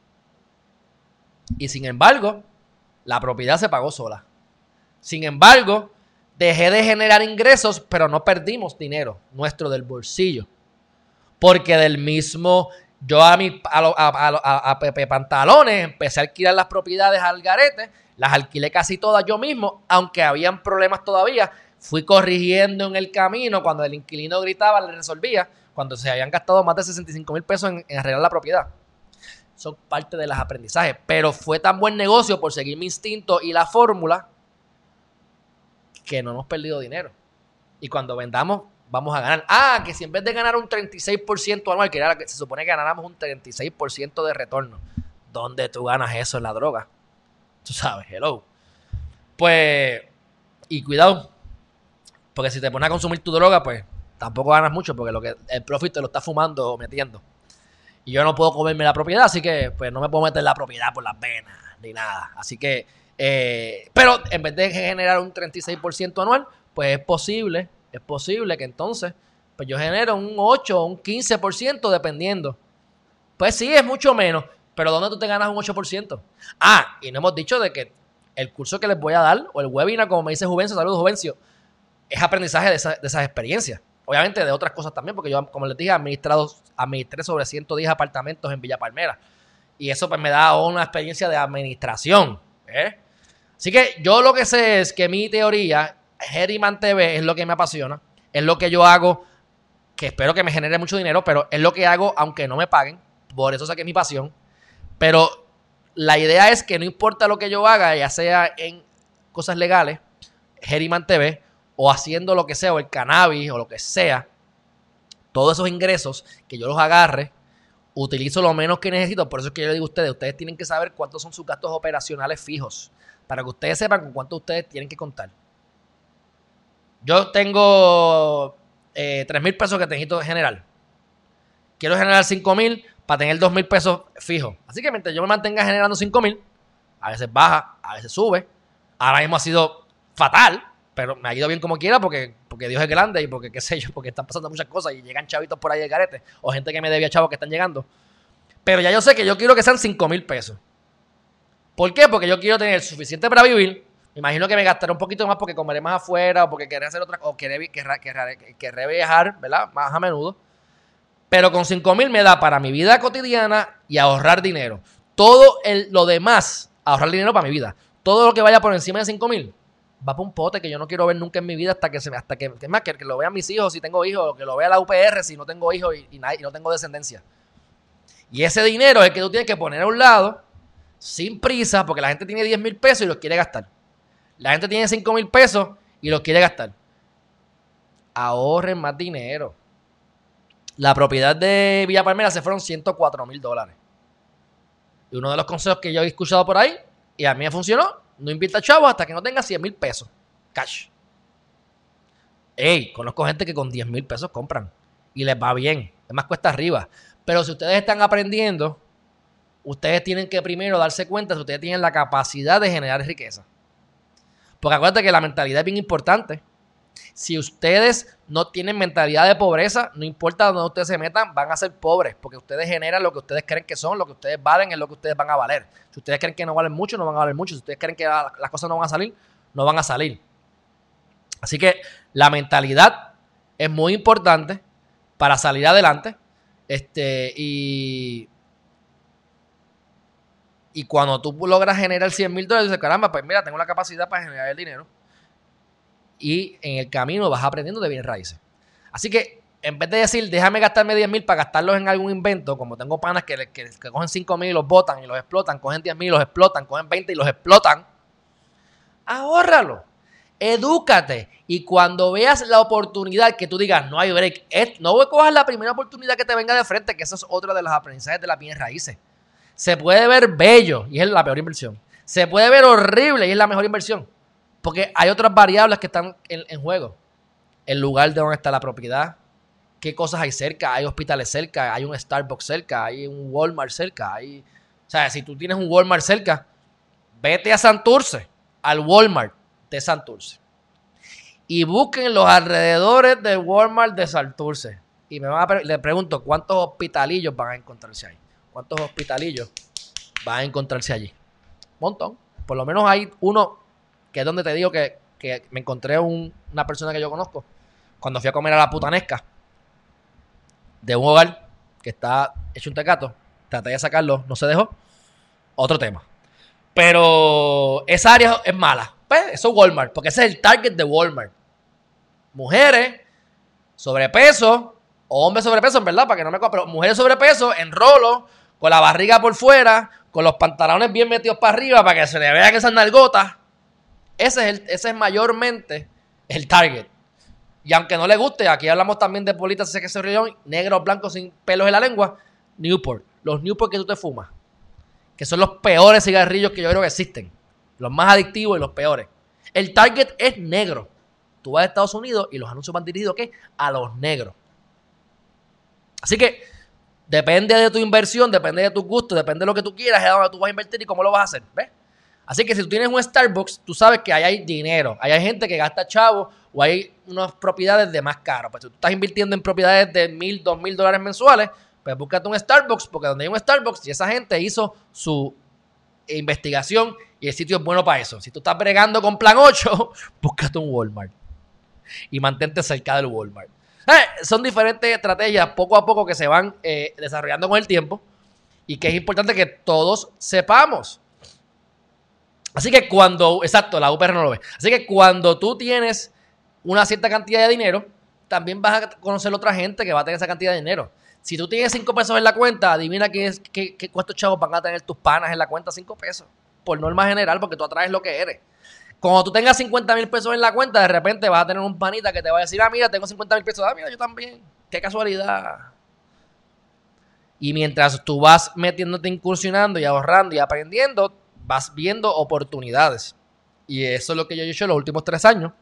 Y sin embargo, la propiedad se pagó sola. Sin embargo, dejé de generar ingresos, pero no perdimos dinero nuestro del bolsillo. Porque del mismo, yo a, mi, a, Pepe Pantalones empecé a alquilar las propiedades al garete, las alquilé casi todas yo mismo, aunque habían problemas todavía. Fui corrigiendo en el camino, cuando el inquilino gritaba, le resolvía, cuando se habían gastado más de 65 mil pesos en, en arreglar la propiedad son parte de los aprendizajes. Pero fue tan buen negocio por seguir mi instinto y la fórmula que no hemos perdido dinero. Y cuando vendamos, vamos a ganar. Ah, que si en vez de ganar un 36% anual, que era que se supone que ganáramos un 36% de retorno, ¿dónde tú ganas eso en la droga? Tú sabes, hello. Pues, y cuidado, porque si te pones a consumir tu droga, pues tampoco ganas mucho, porque lo que el profit te lo está fumando o metiendo. Y yo no puedo comerme la propiedad, así que pues no me puedo meter la propiedad por las venas, ni nada. Así que eh, pero en vez de generar un 36% anual, pues es posible, es posible que entonces, pues yo genero un 8 o un 15% dependiendo. Pues sí, es mucho menos, pero ¿dónde tú te ganas un 8%? Ah, y no hemos dicho de que el curso que les voy a dar, o el webinar, como me dice Juvencio, saludos Juvencio, es aprendizaje de, esas experiencias. Obviamente de otras cosas también, porque yo, como les dije, administrado, administré sobre 110 apartamentos en Villa Palmera. Y eso pues me da una experiencia de administración. ¿eh? Así que yo lo que sé es que mi teoría, Herriman TV, es lo que me apasiona. Es lo que yo hago, que espero que me genere mucho dinero, pero es lo que hago aunque no me paguen. Por eso saqué mi pasión. Pero la idea es que no importa lo que yo haga, ya sea en cosas legales, Herriman TV, o haciendo lo que sea, o el cannabis, o lo que sea, todos esos ingresos que yo los agarre, utilizo lo menos que necesito. Por eso es que yo le digo a ustedes, ustedes tienen que saber cuántos son sus gastos operacionales fijos, para que ustedes sepan con cuánto ustedes tienen que contar. Yo tengo eh, 3 mil pesos que necesito generar. Quiero generar 5 mil para tener 2 mil pesos fijos. Así que mientras yo me mantenga generando 5 mil, a veces baja, a veces sube. Ahora mismo ha sido fatal, pero me ha ido bien como quiera porque, porque Dios es grande y porque qué sé yo, porque están pasando muchas cosas y llegan chavitos por ahí de carete o gente que me debía chavos que están llegando. Pero ya yo sé que yo quiero que sean 5 mil pesos. ¿Por qué? Porque yo quiero tener suficiente para vivir. Me imagino que me gastaré un poquito más porque comeré más afuera o porque querré hacer otra o querré, querré, viajar, ¿verdad? Más a menudo. Pero con 5 mil me da para mi vida cotidiana y ahorrar dinero. Todo el, lo demás, ahorrar dinero para mi vida. Todo lo que vaya por encima de 5 mil va para un pote que yo no quiero ver nunca en mi vida hasta que se hasta que, más, que, lo vean mis hijos si tengo hijos, que lo vea la UPR si no tengo hijos y, y, no tengo descendencia. Y ese dinero es el que tú tienes que poner a un lado sin prisa porque la gente tiene 10 mil pesos y los quiere gastar. La gente tiene 5 mil pesos y los quiere gastar. Ahorren más dinero. La propiedad de Villa Palmera se fueron 104 mil dólares. Y uno de los consejos que yo he escuchado por ahí, y a mí me funcionó, no invierta chavos hasta que no tenga 100 mil pesos. Cash. Ey, conozco gente que con 10 mil pesos compran. Y les va bien. Es más cuesta arriba. Pero si ustedes están aprendiendo, ustedes tienen que primero darse cuenta si ustedes tienen la capacidad de generar riqueza. Porque acuérdate que la mentalidad es bien importante. Si ustedes no tienen mentalidad de pobreza, no importa dónde ustedes se metan, van a ser pobres, porque ustedes generan lo que ustedes creen que son, lo que ustedes valen es lo que ustedes van a valer. Si ustedes creen que no valen mucho, no van a valer mucho. Si ustedes creen que las cosas no van a salir, no van a salir. Así que la mentalidad es muy importante para salir adelante. Este, y, y cuando tú logras generar 100 mil dólares, dices, caramba, pues mira, tengo la capacidad para generar el dinero y en el camino vas aprendiendo de bien raíces. Así que en vez de decir, déjame gastarme 10 mil para gastarlos en algún invento, como tengo panas que, que, cogen 5 mil y los botan y los explotan, cogen 10 mil y los explotan, cogen 20 y los explotan, ahórralo, edúcate y cuando veas la oportunidad que tú digas, no hay break, no coger la primera oportunidad que te venga de frente, que eso es otra de los aprendizajes de la bien raíces. Se puede ver bello y es la peor inversión. Se puede ver horrible y es la mejor inversión. Porque hay otras variables que están en, juego. El lugar de donde está la propiedad, qué cosas hay cerca, hay hospitales cerca, hay un Starbucks cerca, hay un Walmart cerca, hay... O sea, si tú tienes un Walmart cerca, vete a Santurce, al Walmart de Santurce. Y busquen los alrededores del Walmart de Santurce. Y me van a le pregunto, ¿cuántos hospitalillos van a encontrarse ahí? ¿Cuántos hospitalillos van a encontrarse allí? Un montón. Por lo menos hay uno que es donde te digo que, me encontré una persona que yo conozco cuando fui a comer a la putanesca de un hogar que está hecho un tecato. Traté de sacarlo, no se dejó. Otro tema. Pero esa área es mala. Pues eso es Walmart, porque ese es el target de Walmart. Mujeres, sobrepeso, hombres sobrepeso, en verdad, para que no me pero mujeres sobrepeso, en rolo, con la barriga por fuera, con los pantalones bien metidos para arriba, para que se le vean esas nalgotas. Ese es, ese es mayormente el target. Y aunque no le guste, aquí hablamos también de politas que se ríen, negros, blancos, sin pelos en la lengua, Newport. Los Newport que tú te fumas. Que son los peores cigarrillos que yo creo que existen. Los más adictivos y los peores. El target es negro. Tú vas a Estados Unidos y los anuncios van dirigidos ¿qué? a los negros. Así que depende de tu inversión, depende de tu gusto, depende de lo que tú quieras, es a dónde tú vas a invertir y cómo lo vas a hacer. ¿Ves? Así que si tú tienes un Starbucks, tú sabes que ahí hay dinero. Ahí hay gente que gasta chavo o hay unas propiedades de más caro. Pues si tú estás invirtiendo en propiedades de mil, dos mil dólares mensuales, pues búscate un Starbucks, porque donde hay un Starbucks y esa gente hizo su investigación y el sitio es bueno para eso. Si tú estás bregando con plan 8, búscate un Walmart y mantente cerca del Walmart. Eh, son diferentes estrategias poco a poco que se van eh, desarrollando con el tiempo y que es importante que todos sepamos. Así que cuando, exacto, la UPR no lo ve. Así que cuando tú tienes una cierta cantidad de dinero, también vas a conocer a otra gente que va a tener esa cantidad de dinero. Si tú tienes 5 pesos en la cuenta, adivina qué, es, qué, qué, cuántos chavos van a tener tus panas en la cuenta 5 pesos. Por norma general, porque tú atraes lo que eres. Cuando tú tengas 50 mil pesos en la cuenta, de repente vas a tener un panita que te va a decir, ah, mira, tengo 50 mil pesos. Ah, mira, yo también. Qué casualidad. Y mientras tú vas metiéndote, incursionando y ahorrando y aprendiendo, vas viendo oportunidades. Y eso es lo que yo he hecho en los últimos tres años.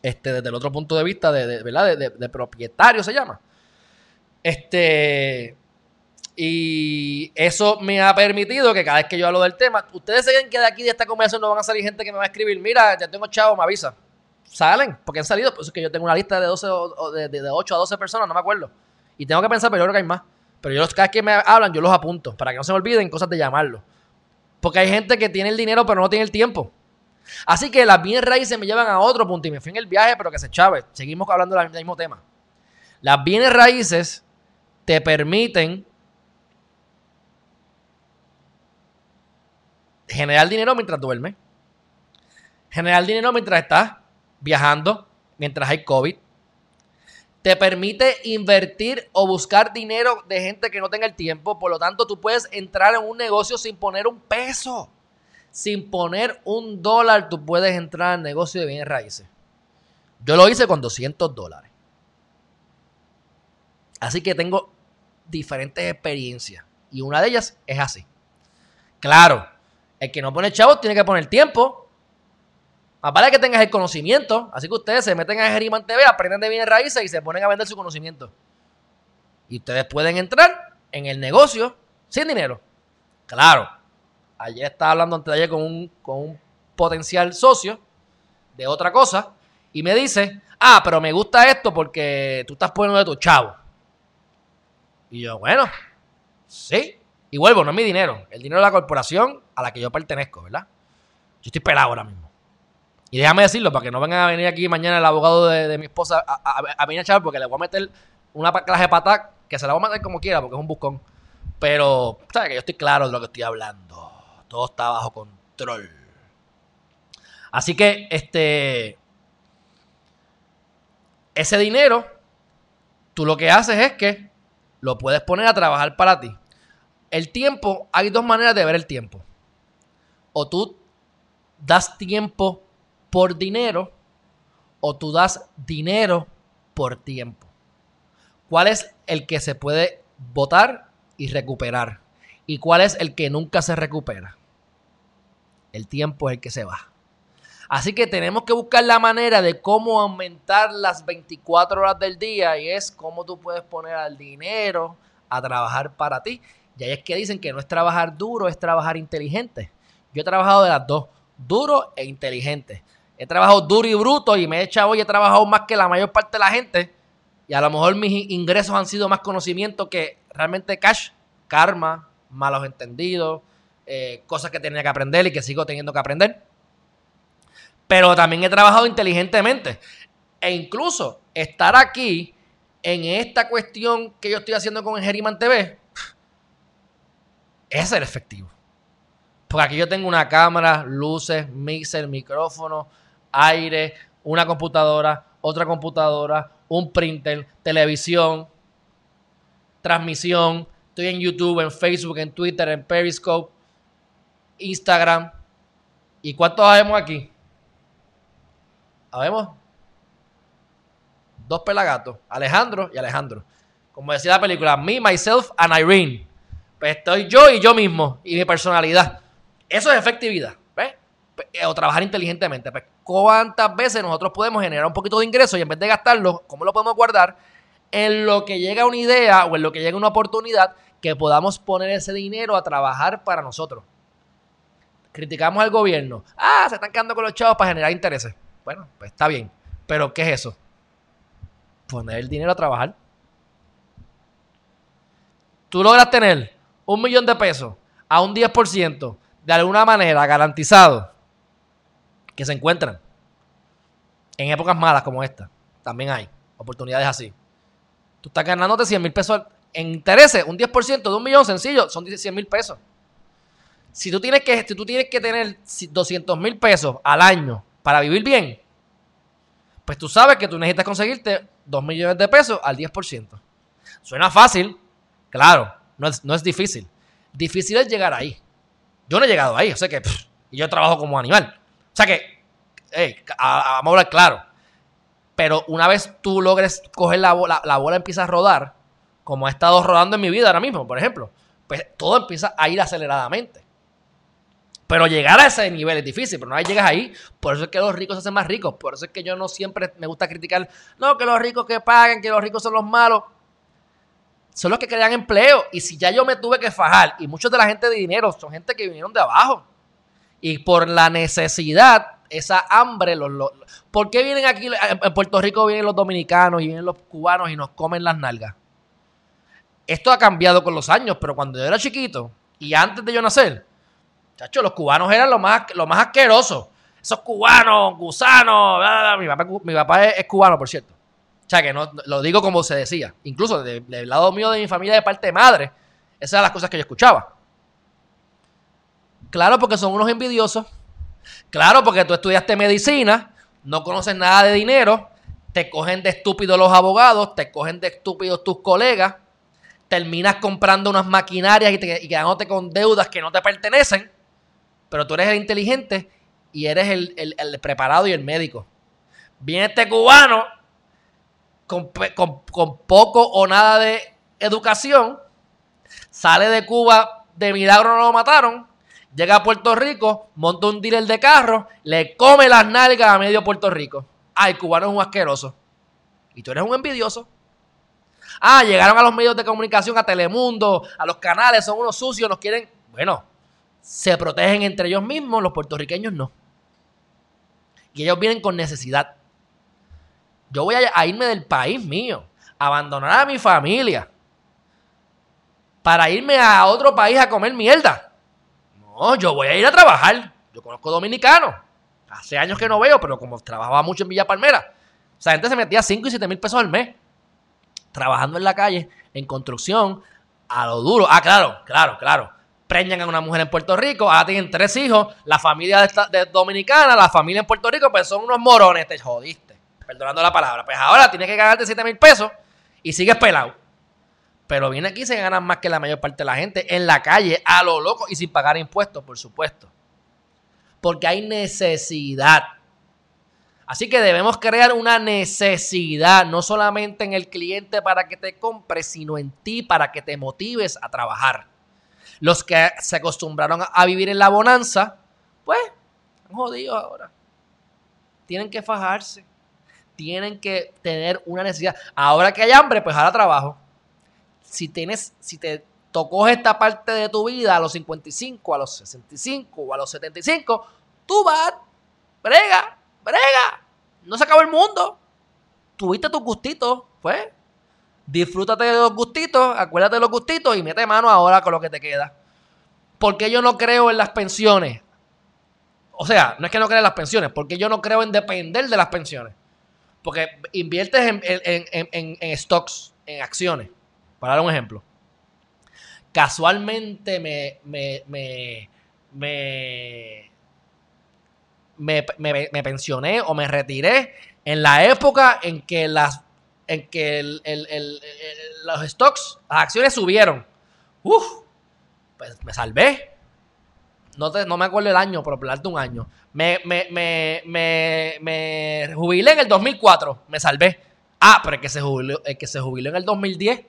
Este, desde el otro punto de vista de, ¿verdad? De, propietario se llama. Este. Y eso me ha permitido que cada vez que yo hablo del tema, ustedes saben que de aquí de esta conversación no van a salir gente que me va a escribir, mira, ya tengo chavo, me avisa. Salen, porque han salido, por eso es que yo tengo una lista de 12 o de, de 8 a 12 personas, no me acuerdo. Y tengo que pensar, pero yo creo que hay más. Pero yo cada vez que me hablan, yo los apunto, para que no se me olviden cosas de llamarlo. Porque hay gente que tiene el dinero, pero no tiene el tiempo. Así que las bienes raíces me llevan a otro punto y me fui en el viaje, pero que se chave. Seguimos hablando del mismo tema. Las bienes raíces te permiten generar dinero mientras duermes, generar dinero mientras estás viajando, mientras hay COVID, te permite invertir o buscar dinero de gente que no tenga el tiempo, por lo tanto tú puedes entrar en un negocio sin poner un peso, sin poner un dólar, tú puedes entrar en negocio de bienes raíces. Yo lo hice con 200 dólares. Así que tengo diferentes experiencias y una de ellas es así. Claro, el que no pone chavos tiene que poner tiempo. Más vale que tengas el conocimiento. Así que ustedes se meten a Geriman TV, aprenden de bienes raíces y se ponen a vender su conocimiento. Y ustedes pueden entrar en el negocio sin dinero. Claro. Ayer estaba hablando antes de ayer con un, con un potencial socio de otra cosa y me dice, ah, pero me gusta esto porque tú estás poniendo de tu chavo. Y yo, bueno, sí, y vuelvo, no es mi dinero. El dinero de la corporación a la que yo pertenezco, ¿verdad? Yo estoy pelado ahora mismo. Y déjame decirlo para que no vengan a venir aquí mañana el abogado de, mi esposa a, venir a echar porque le voy a meter una clase de pata que se la voy a meter como quiera porque es un buscón. Pero, ¿sabes? Que yo estoy claro de lo que estoy hablando. Todo está bajo control. Así que, este. Ese dinero, tú lo que haces es que lo puedes poner a trabajar para ti. El tiempo, hay dos maneras de ver el tiempo. O tú das tiempo por dinero o tú das dinero por tiempo. ¿Cuál es el que se puede votar y recuperar? ¿Y cuál es el que nunca se recupera? El tiempo es el que se va. Así que tenemos que buscar la manera de cómo aumentar las 24 horas del día y es cómo tú puedes poner al dinero a trabajar para ti. Y ahí es que dicen que no es trabajar duro, es trabajar inteligente. Yo he trabajado de las dos, duro e inteligente. He trabajado duro y bruto y me he echado y he trabajado más que la mayor parte de la gente. Y a lo mejor mis ingresos han sido más conocimiento que realmente cash, karma, malos entendidos, eh, cosas que tenía que aprender y que sigo teniendo que aprender. Pero también he trabajado inteligentemente. E incluso estar aquí en esta cuestión que yo estoy haciendo con el Geriman TV es ser efectivo. Porque aquí yo tengo una cámara, luces, mixer, micrófono, aire, una computadora, otra computadora, un printer, televisión, transmisión. Estoy en YouTube, en Facebook, en Twitter, en Periscope, Instagram. ¿Y cuántos habemos aquí? ¿Habemos? Dos pelagatos, Alejandro y Alejandro. Como decía la película, Me, Myself and Irene. Pues estoy yo y yo mismo y mi personalidad. Eso es efectividad, ¿ves? Pues, eh, o trabajar inteligentemente. Pues, ¿Cuántas veces nosotros podemos generar un poquito de ingreso y en vez de gastarlo, cómo lo podemos guardar? En lo que llega una idea o en lo que llega una oportunidad que podamos poner ese dinero a trabajar para nosotros. Criticamos al gobierno. Ah, se están quedando con los chavos para generar intereses. Bueno, pues está bien. Pero ¿qué es eso? Poner el dinero a trabajar. Tú logras tener un millón de pesos a un 10%, de alguna manera garantizado, que se encuentran en épocas malas como esta. También hay oportunidades así. Tú estás ganándote 100 mil pesos en intereses, un 10% de un millón sencillo, son 100 mil pesos. Si tú tienes que, si tú tienes que tener 200 mil pesos al año para vivir bien, pues tú sabes que tú necesitas conseguirte 2 millones de pesos al 10%. Suena fácil, claro, no es, no es difícil. Difícil es llegar ahí. Yo no he llegado ahí, o sea que y yo trabajo como animal. O sea que, hey, vamos a hablar claro. Pero una vez tú logres coger la bola, la bola empieza a rodar, como ha estado rodando en mi vida ahora mismo, por ejemplo, pues todo empieza a ir aceleradamente. Pero llegar a ese nivel es difícil, pero una vez llegas ahí, por eso es que los ricos se hacen más ricos, por eso es que yo no siempre me gusta criticar, no, que los ricos que paguen, que los ricos son los malos. Son los que crean empleo. Y si ya yo me tuve que fajar, y muchos de la gente de dinero son gente que vinieron de abajo. Y por la necesidad, esa hambre, los, ¿por qué vienen aquí, en Puerto Rico vienen los dominicanos y vienen los cubanos y nos comen las nalgas? Esto ha cambiado con los años, pero cuando yo era chiquito y antes de yo nacer, Chacho, los cubanos eran lo más, lo más asqueroso. Esos cubanos, gusanos. Mi papá, es, cubano, por cierto. O sea, que no, lo digo como se decía. Incluso del lado mío de mi familia, de parte de madre, esas eran las cosas que yo escuchaba. Claro, porque son unos envidiosos. Claro, porque tú estudiaste medicina, no conoces nada de dinero, te cogen de estúpidos los abogados, te cogen de estúpidos tus colegas, terminas comprando unas maquinarias y, te, y quedándote con deudas que no te pertenecen pero tú eres el inteligente y eres el, preparado y el médico. Viene este cubano con, poco o nada de educación, sale de Cuba, de milagro no lo mataron, llega a Puerto Rico, monta un dealer de carro, le come las nalgas a medio Puerto Rico. Ah, el cubano es un asqueroso. Y tú eres un envidioso. Ah, llegaron a los medios de comunicación, a Telemundo, a los canales, son unos sucios, nos quieren. Bueno, se protegen entre ellos mismos, los puertorriqueños no. Y ellos vienen con necesidad. Yo voy a, irme del país mío, abandonar a mi familia, para irme a otro país a comer mierda. No, yo voy a ir a trabajar. Yo conozco dominicanos. Hace años que no veo, pero como trabajaba mucho en Villa Palmera, o gente se metía 5 y 7 mil pesos al mes trabajando en la calle, en construcción, a lo duro. Ah, claro, claro, claro preñan a una mujer en Puerto Rico, ahora tienen tres hijos, la familia de, dominicana, la familia en Puerto Rico, pues son unos morones, te jodiste, perdonando la palabra. Pues ahora tienes que ganarte 7 mil pesos y sigues pelado. Pero viene aquí y se ganan más que la mayor parte de la gente en la calle, a lo loco y sin pagar impuestos, por supuesto. Porque hay necesidad. Así que debemos crear una necesidad, no solamente en el cliente para que te compre, sino en ti para que te motives a trabajar. Los que se acostumbraron a vivir en la bonanza, pues, han jodido ahora. Tienen que fajarse. Tienen que tener una necesidad. Ahora que hay hambre, pues ahora trabajo. Si tienes, si te tocó esta parte de tu vida a los 55, a los 65 o a los 75, tú vas, brega, brega. No se acabó el mundo. Tuviste tu gustito, pues Disfrútate de los gustitos, acuérdate de los gustitos y mete mano ahora con lo que te queda. Porque yo no creo en las pensiones. O sea, no es que no crea en las pensiones, porque yo no creo en depender de las pensiones. Porque inviertes en, stocks, en acciones. Para dar un ejemplo. Casualmente me, me, me, me, me pensioné o me retiré en la época en que en los stocks, las acciones subieron. Uf, pues me salvé. No, no me acuerdo el año, pero por un año. Me, me, me, me, jubilé en el 2004. Me salvé. Ah, pero el que se jubiló, el que se jubiló en el 2010.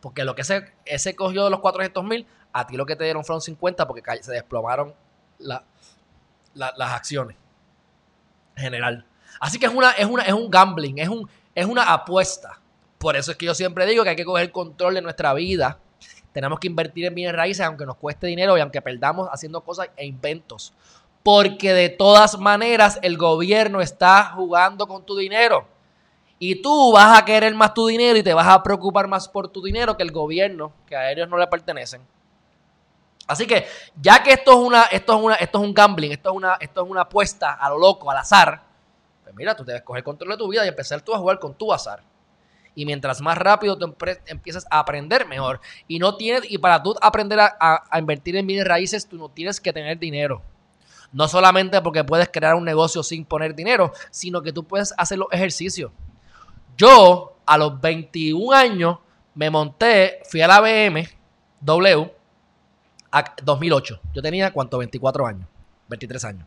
Porque lo que ese, ese cogió de los 400 mil, a ti lo que te dieron fueron 50 porque se desplomaron las acciones general. Así que es, una, es, una, es un gambling, es, un, es una apuesta. Por eso es que yo siempre digo que hay que coger control de nuestra vida. Tenemos que invertir en bienes raíces, aunque nos cueste dinero y aunque perdamos haciendo cosas e inventos. Porque de todas maneras el gobierno está jugando con tu dinero. Y tú vas a querer más tu dinero y te vas a preocupar más por tu dinero que el gobierno, que a ellos no le pertenecen. Así que, ya que esto es una, esto es una, esto es un gambling, esto es una, esto es una apuesta a lo loco, al azar, Pues mira, tú debes coger control de tu vida y empezar tú a jugar con tu azar. Y mientras más rápido tú empiezas a aprender, mejor. Y no tienes, y para tú aprender a, invertir en bienes raíces, tú no tienes que tener dinero. No solamente porque puedes crear un negocio sin poner dinero, sino que tú puedes hacer los ejercicios. Yo, a los 21 años, me monté, fui a la BMW a 2008. Yo tenía, ¿cuánto? 24 años. 23 años.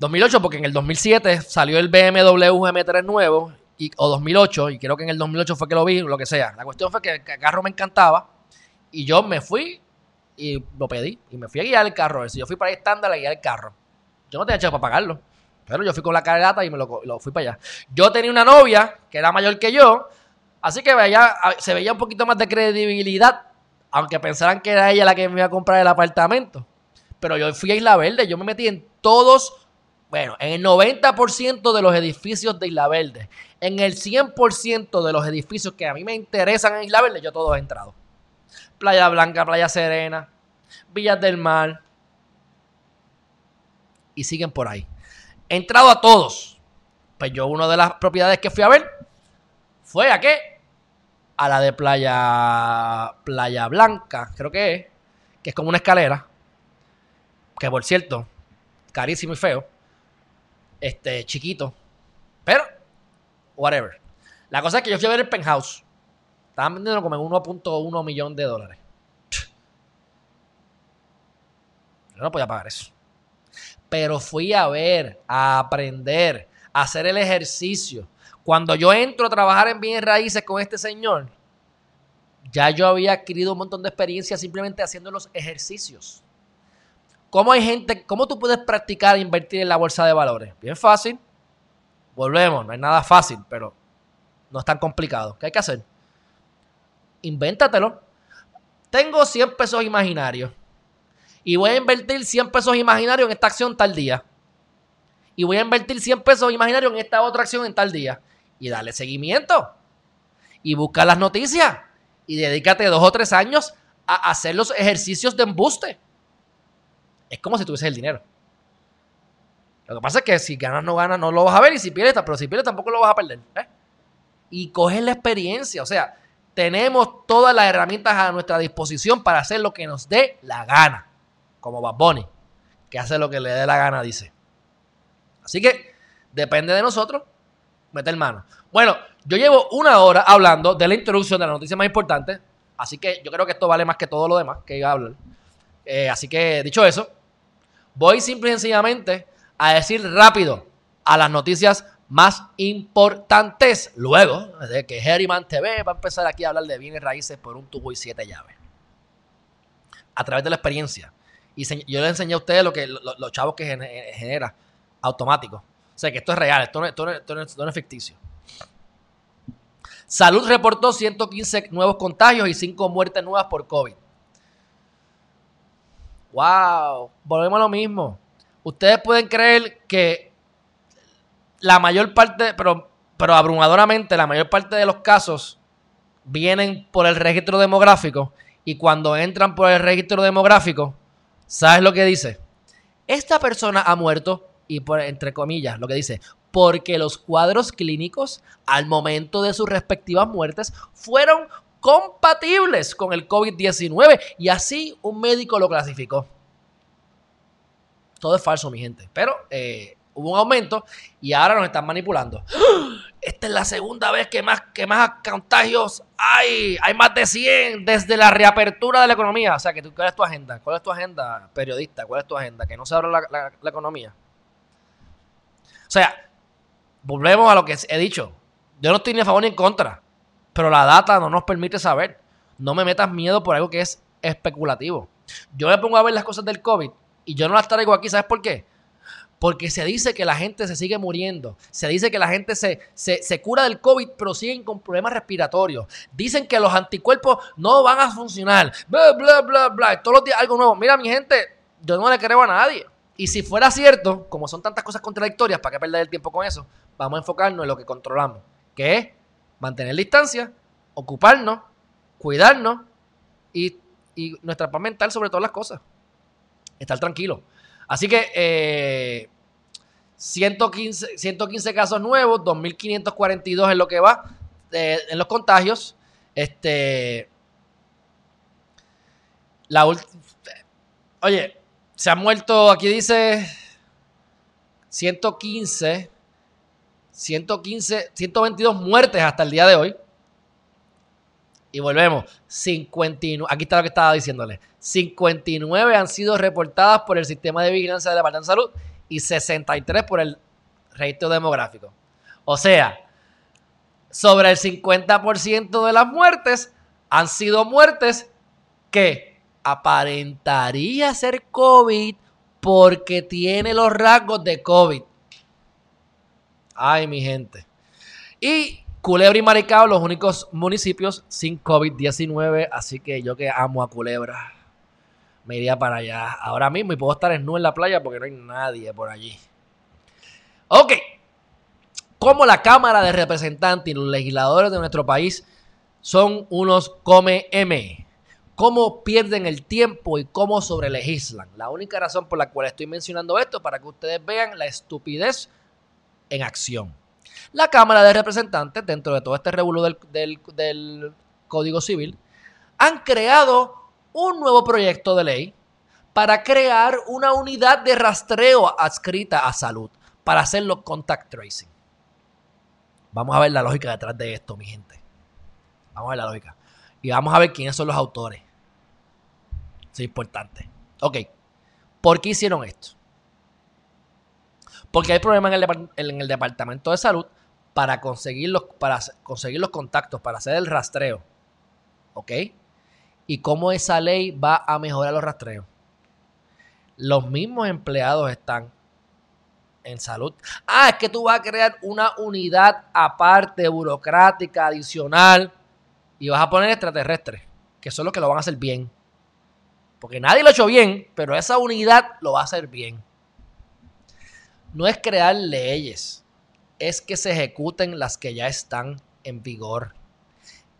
2008 porque en el 2007 salió el BMW M3 nuevo o 2008, y creo que en el 2008 fue que lo vi, lo que sea. La cuestión fue que el carro me encantaba y yo me fui y lo pedí y me fui a guiar el carro. Si yo fui para estándar a guiar el carro. Yo no tenía hecho para pagarlo. Pero yo fui con la cargata y me lo, lo, fui para allá. Yo tenía una novia que era mayor que yo, así que veía, se veía un poquito más de credibilidad, aunque pensaran que era ella la que me iba a comprar el apartamento. Pero yo fui a Isla Verde, yo me metí en todos bueno, en el 90% de los edificios de Isla Verde, en el 100% de los edificios que a mí me interesan en Isla Verde, yo todos he entrado. Playa Blanca, Playa Serena, Villas del Mar. Y siguen por ahí. He entrado a todos. Pues yo una de las propiedades que fui a ver fue a qué? A la de Playa Playa Blanca, creo que es, que es como una escalera. Que por cierto, carísimo y feo este, chiquito. Pero, whatever. La cosa es que yo fui a ver el penthouse. Estaban vendiendo como en 1.1 millón de dólares. Yo no podía pagar eso. Pero fui a ver, a aprender, a hacer el ejercicio. Cuando yo entro a trabajar en bienes raíces con este señor, ya yo había adquirido un montón de experiencia simplemente haciendo los ejercicios. ¿Cómo hay gente, cómo tú puedes practicar e invertir en la bolsa de valores? Bien fácil. Volvemos, no hay nada fácil, pero no es tan complicado. ¿Qué hay que hacer? Invéntatelo. Tengo 100 pesos imaginarios y voy a invertir 100 pesos imaginarios en esta acción tal día. Y voy a invertir 100 pesos imaginarios en esta otra acción en tal día. Y dale seguimiento. Y busca las noticias. Y dedícate dos o tres años a hacer los ejercicios de embuste es como si tuviese el dinero. Lo que pasa es que si ganas no ganas no lo vas a ver y si pierdes, pero si pierdes tampoco lo vas a perder. Y coges la experiencia, o sea, tenemos todas las herramientas a nuestra disposición para hacer lo que nos dé la gana, como Bad Bunny, que hace lo que le dé la gana, dice. Así que depende de nosotros meter mano. Bueno, yo llevo una hora hablando de la introducción de la noticia más importante, así que yo creo que esto vale más que todo lo demás que iba a hablar. Eh, así que, dicho eso, Voy simple y sencillamente a decir rápido a las noticias más importantes. Luego de que Herriman TV va a empezar aquí a hablar de bienes raíces por un tubo y siete llaves. A través de la experiencia. Y yo les enseñé a ustedes lo que los chavos que genera automático. O sea que esto es real, esto no, es ficticio. Salud reportó 115 nuevos contagios y 5 muertes nuevas por COVID. Wow, volvemos a lo mismo. Ustedes pueden creer que la mayor parte, pero, pero abrumadoramente, la mayor parte de los casos vienen por el registro demográfico y cuando entran por el registro demográfico, ¿sabes lo que dice? Esta persona ha muerto y por entre comillas, lo que dice, porque los cuadros clínicos al momento de sus respectivas muertes fueron compatibles con el COVID-19 y así un médico lo clasificó. Todo es falso, mi gente. Pero eh, hubo un aumento y ahora nos están manipulando. Esta es la segunda vez que más, que más contagios hay. Hay más de 100 desde la reapertura de la economía. O sea, que tú, ¿cuál es tu agenda? ¿Cuál es tu agenda, periodista? ¿Cuál es tu agenda? Que no se abra la, la economía. O sea, volvemos a lo que he dicho. Yo no estoy ni a favor ni en contra pero la data no nos permite saber. No me metas miedo por algo que es especulativo. Yo me pongo a ver las cosas del COVID y yo no las traigo aquí, ¿sabes por qué? Porque se dice que la gente se sigue muriendo. Se dice que la gente se, se, cura del COVID, pero siguen con problemas respiratorios. Dicen que los anticuerpos no van a funcionar. Bla, bla, bla, bla. Todos los días algo nuevo. Mira, mi gente, yo no le creo a nadie. Y si fuera cierto, como son tantas cosas contradictorias, ¿para qué perder el tiempo con eso? Vamos a enfocarnos en lo que controlamos, que es mantener distancia, ocuparnos, cuidarnos y, nuestra paz mental sobre todas las cosas. Estar tranquilo. Así que, eh, 115, 115 casos nuevos, 2.542 es lo que va eh, en los contagios. Este, la Oye, se han muerto, aquí dice 115, 115, 122 muertes hasta el día de hoy. Y volvemos, 59, aquí está lo que estaba diciéndole, 59 han sido reportadas por el sistema de vigilancia de la Departamento de Salud y 63 por el registro demográfico. O sea, sobre el 50% de las muertes han sido muertes que aparentaría ser COVID porque tiene los rasgos de COVID. Ay, mi gente. Y Culebra y Maricao, los únicos municipios sin COVID-19. Así que yo que amo a Culebra, me iría para allá ahora mismo y puedo estar en en la playa porque no hay nadie por allí. Ok. Como la Cámara de Representantes y los legisladores de nuestro país son unos come M cómo pierden el tiempo y cómo sobrelegislan. La única razón por la cual estoy mencionando esto es para que ustedes vean la estupidez en acción. La Cámara de Representantes, dentro de todo este revuelo del, Código Civil, han creado un nuevo proyecto de ley para crear una unidad de rastreo adscrita a salud para hacer los contact tracing. Vamos a ver la lógica detrás de esto, mi gente. Vamos a ver la lógica. Y vamos a ver quiénes son los autores es importante. Ok. ¿Por qué hicieron esto? Porque hay problemas en el, departamento de salud para conseguir, los, para conseguir los contactos, para hacer el rastreo. ¿Ok? ¿Y cómo esa ley va a mejorar los rastreos? Los mismos empleados están en salud. Ah, es que tú vas a crear una unidad aparte, burocrática, adicional, y vas a poner extraterrestres, que son los que lo van a hacer bien. Porque nadie lo ha hecho bien, pero esa unidad lo va a hacer bien. No es crear leyes, es que se ejecuten las que ya están en vigor.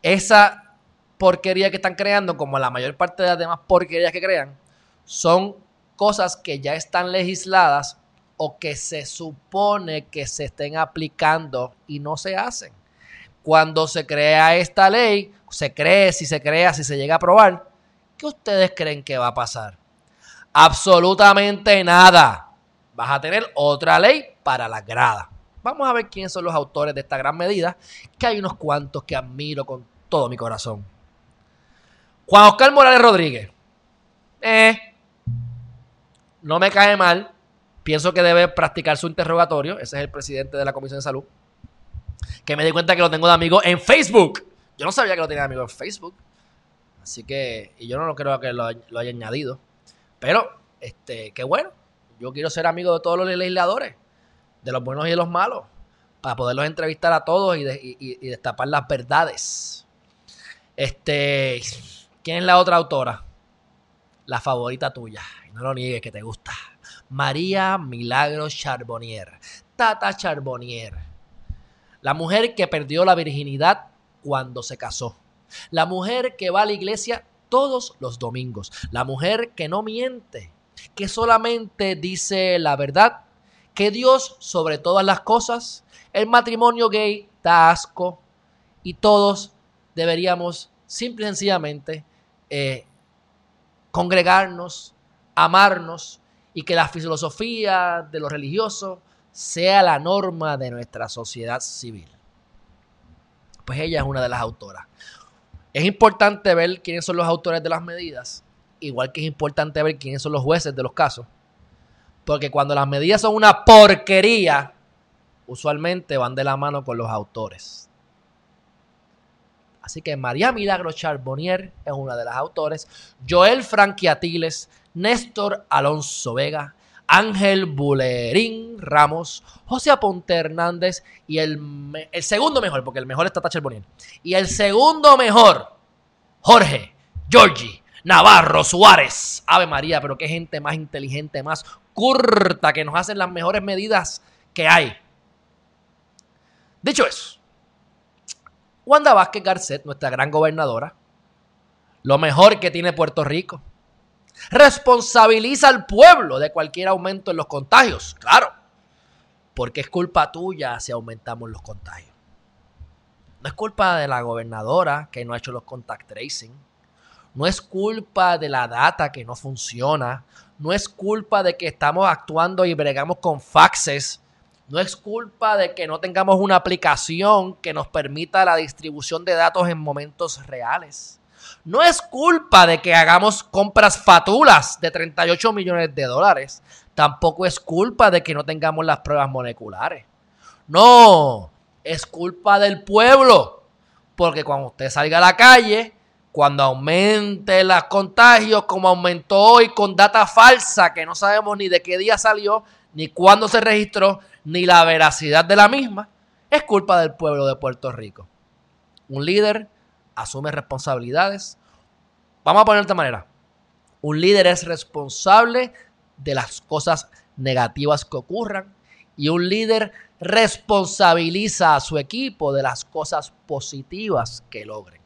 Esa porquería que están creando, como la mayor parte de las demás porquerías que crean, son cosas que ya están legisladas o que se supone que se estén aplicando y no se hacen. Cuando se crea esta ley, se cree, si se crea, si se llega a aprobar, ¿Qué ustedes creen que va a pasar? Absolutamente nada. Vas a tener otra ley para la grada. Vamos a ver quiénes son los autores de esta gran medida, que hay unos cuantos que admiro con todo mi corazón. Juan Oscar Morales Rodríguez. Eh, no me cae mal. Pienso que debe practicar su interrogatorio. Ese es el presidente de la Comisión de Salud. Que me di cuenta que lo tengo de amigo en Facebook. Yo no sabía que lo tenía de amigo en Facebook. Así que, y yo no lo creo que lo, haya añadido. Pero, este, qué bueno. Yo quiero ser amigo de todos los legisladores, de los buenos y de los malos, para poderlos entrevistar a todos y, destapar las verdades. Este, ¿quién es la otra autora? La favorita tuya. No lo niegues que te gusta. María Milagro Charbonnier. Tata Charbonnier. La mujer que perdió la virginidad cuando se casó. La mujer que va a la iglesia todos los domingos. La mujer que no miente, que solamente dice la verdad, que Dios sobre todas las cosas, el matrimonio gay da asco y todos deberíamos simple y sencillamente eh, congregarnos, amarnos y que la filosofía de lo religioso sea la norma de nuestra sociedad civil. Pues ella es una de las autoras. Es importante ver quiénes son los autores de las medidas, igual que es importante ver quiénes son los jueces de los casos. Porque cuando las medidas son una porquería, usualmente van de la mano con los autores. Así que María Milagro Charbonnier es una de las autores. Joel Franquiatiles, Néstor Alonso Vega, Ángel Bulerín Ramos, José Aponte Hernández y el, el, segundo mejor, porque el mejor está Tacher Bonier. Y el segundo mejor, Jorge, Georgie, Navarro, Suárez. Ave María, pero qué gente más inteligente, más curta, que nos hacen las mejores medidas que hay. Dicho eso, Wanda Vázquez Garcet, nuestra gran gobernadora, lo mejor que tiene Puerto Rico, responsabiliza al pueblo de cualquier aumento en los contagios. Claro, Porque es culpa tuya si aumentamos los contagios. No es culpa de la gobernadora que no ha hecho los contact tracing. No es culpa de la data que no funciona. No es culpa de que estamos actuando y bregamos con faxes. No es culpa de que no tengamos una aplicación que nos permita la distribución de datos en momentos reales. No es culpa de que hagamos compras fatulas de 38 millones de dólares. Tampoco es culpa de que no tengamos las pruebas moleculares. No, es culpa del pueblo. Porque cuando usted salga a la calle, cuando aumente los contagios, como aumentó hoy con data falsa, que no sabemos ni de qué día salió, ni cuándo se registró, ni la veracidad de la misma, es culpa del pueblo de Puerto Rico. Un líder asume responsabilidades. Vamos a poner de esta manera. Un líder es responsable de las cosas negativas que ocurran y un líder responsabiliza a su equipo de las cosas positivas que logren.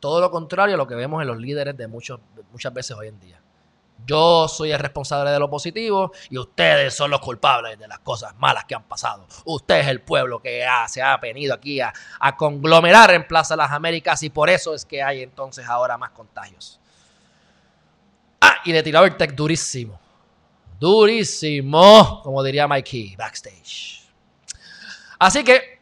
Todo lo contrario a lo que vemos en los líderes de muchos, muchas veces hoy en día. Yo soy el responsable de lo positivo y ustedes son los culpables de las cosas malas que han pasado. Usted es el pueblo que se ha venido aquí a, a conglomerar en Plaza Las Américas y por eso es que hay entonces ahora más contagios. Ah, y le tiró el tech durísimo. Durísimo, como diría Mikey, backstage. Así que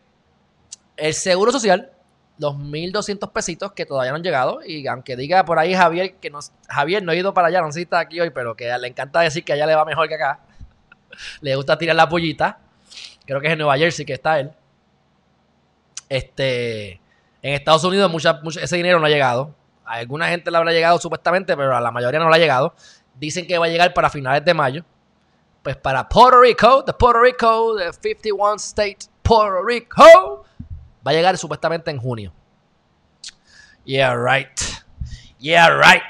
el Seguro Social los 1.200 pesitos que todavía no han llegado. Y aunque diga por ahí Javier que Javier no ha ido para allá, no sé si está aquí hoy, pero que le encanta decir que allá le va mejor que acá. le gusta tirar la pollita. Creo que es en Nueva Jersey que está él. Este, en Estados Unidos mucha, ese dinero no ha llegado. A alguna gente le habrá llegado supuestamente, pero a la mayoría no le ha llegado. Dicen que va a llegar para finales de mayo. Pues para Puerto Rico, de Puerto Rico, de 51 State, Puerto Rico, Va a llegar supuestamente en junio. Yeah, right. Yeah, right.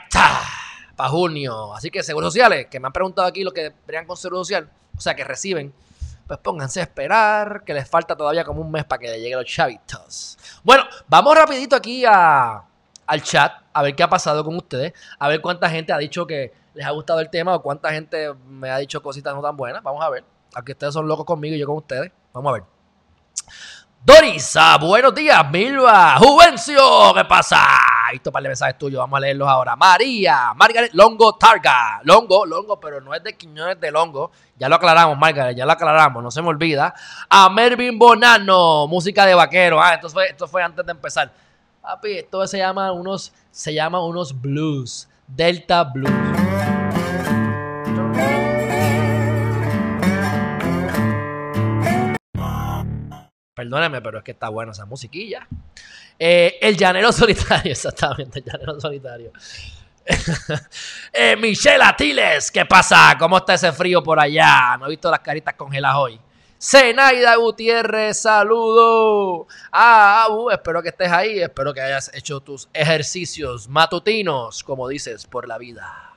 Para junio. Así que seguros sociales, que me han preguntado aquí lo que verían con seguro social, o sea, que reciben, pues pónganse a esperar, que les falta todavía como un mes para que le lleguen los chavitos. Bueno, vamos rapidito aquí a, al chat, a ver qué ha pasado con ustedes, a ver cuánta gente ha dicho que les ha gustado el tema o cuánta gente me ha dicho cositas no tan buenas. Vamos a ver. Aunque ustedes son locos conmigo y yo con ustedes. Vamos a ver. Dorisa, buenos días, Milva, Juvencio, ¿qué pasa? Esto para el mensajes tuyos, vamos a leerlos ahora. María, Margaret Longo Targa, Longo, Longo, pero no es de Quiñones de Longo, ya lo aclaramos, Margaret, ya lo aclaramos, no se me olvida. A Mervin Bonano, música de vaquero, ah, esto fue, esto fue antes de empezar. Papi, esto se llama unos, se llama unos blues, Delta Blues. Perdóneme, pero es que está buena esa musiquilla. Eh, el llanero solitario, exactamente, el llanero solitario. eh, Michelle Atiles, ¿qué pasa? ¿Cómo está ese frío por allá? No he visto las caritas congeladas hoy. Zenaida Gutiérrez, saludo. Ah, Abu, espero que estés ahí. Espero que hayas hecho tus ejercicios matutinos, como dices, por la vida.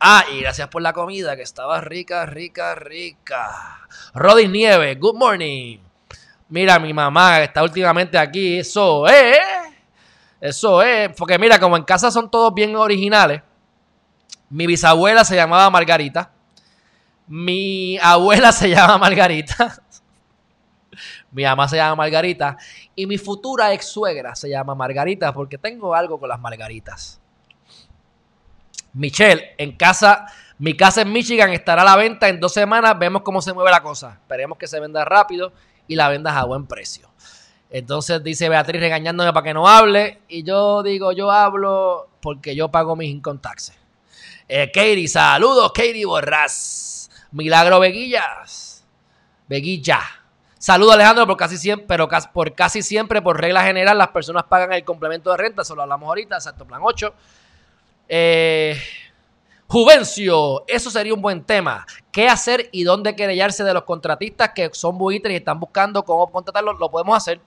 Ah, y gracias por la comida, que estaba rica, rica, rica. Rodin Nieve, good morning. Mira, mi mamá está últimamente aquí, eso es. Eso es. Porque mira, como en casa son todos bien originales. Mi bisabuela se llamaba Margarita. Mi abuela se llama Margarita. mi mamá se llama Margarita. Y mi futura ex suegra se llama Margarita porque tengo algo con las margaritas. Michelle, en casa, mi casa en Michigan estará a la venta en dos semanas. Vemos cómo se mueve la cosa. Esperemos que se venda rápido y la vendas a buen precio. Entonces dice Beatriz regañándome para que no hable. Y yo digo, yo hablo porque yo pago mis income taxes. Eh, Katie, saludos, Katie Borras. Milagro Veguillas. Veguilla. Saludos Alejandro, por casi siempre, pero por casi siempre, por regla general, las personas pagan el complemento de renta. Eso lo hablamos ahorita, exacto, plan 8. Eh, Juvencio, eso sería un buen tema. ¿Qué hacer y dónde querellarse de los contratistas que son buitres y están buscando cómo contratarlos? Lo podemos hacer.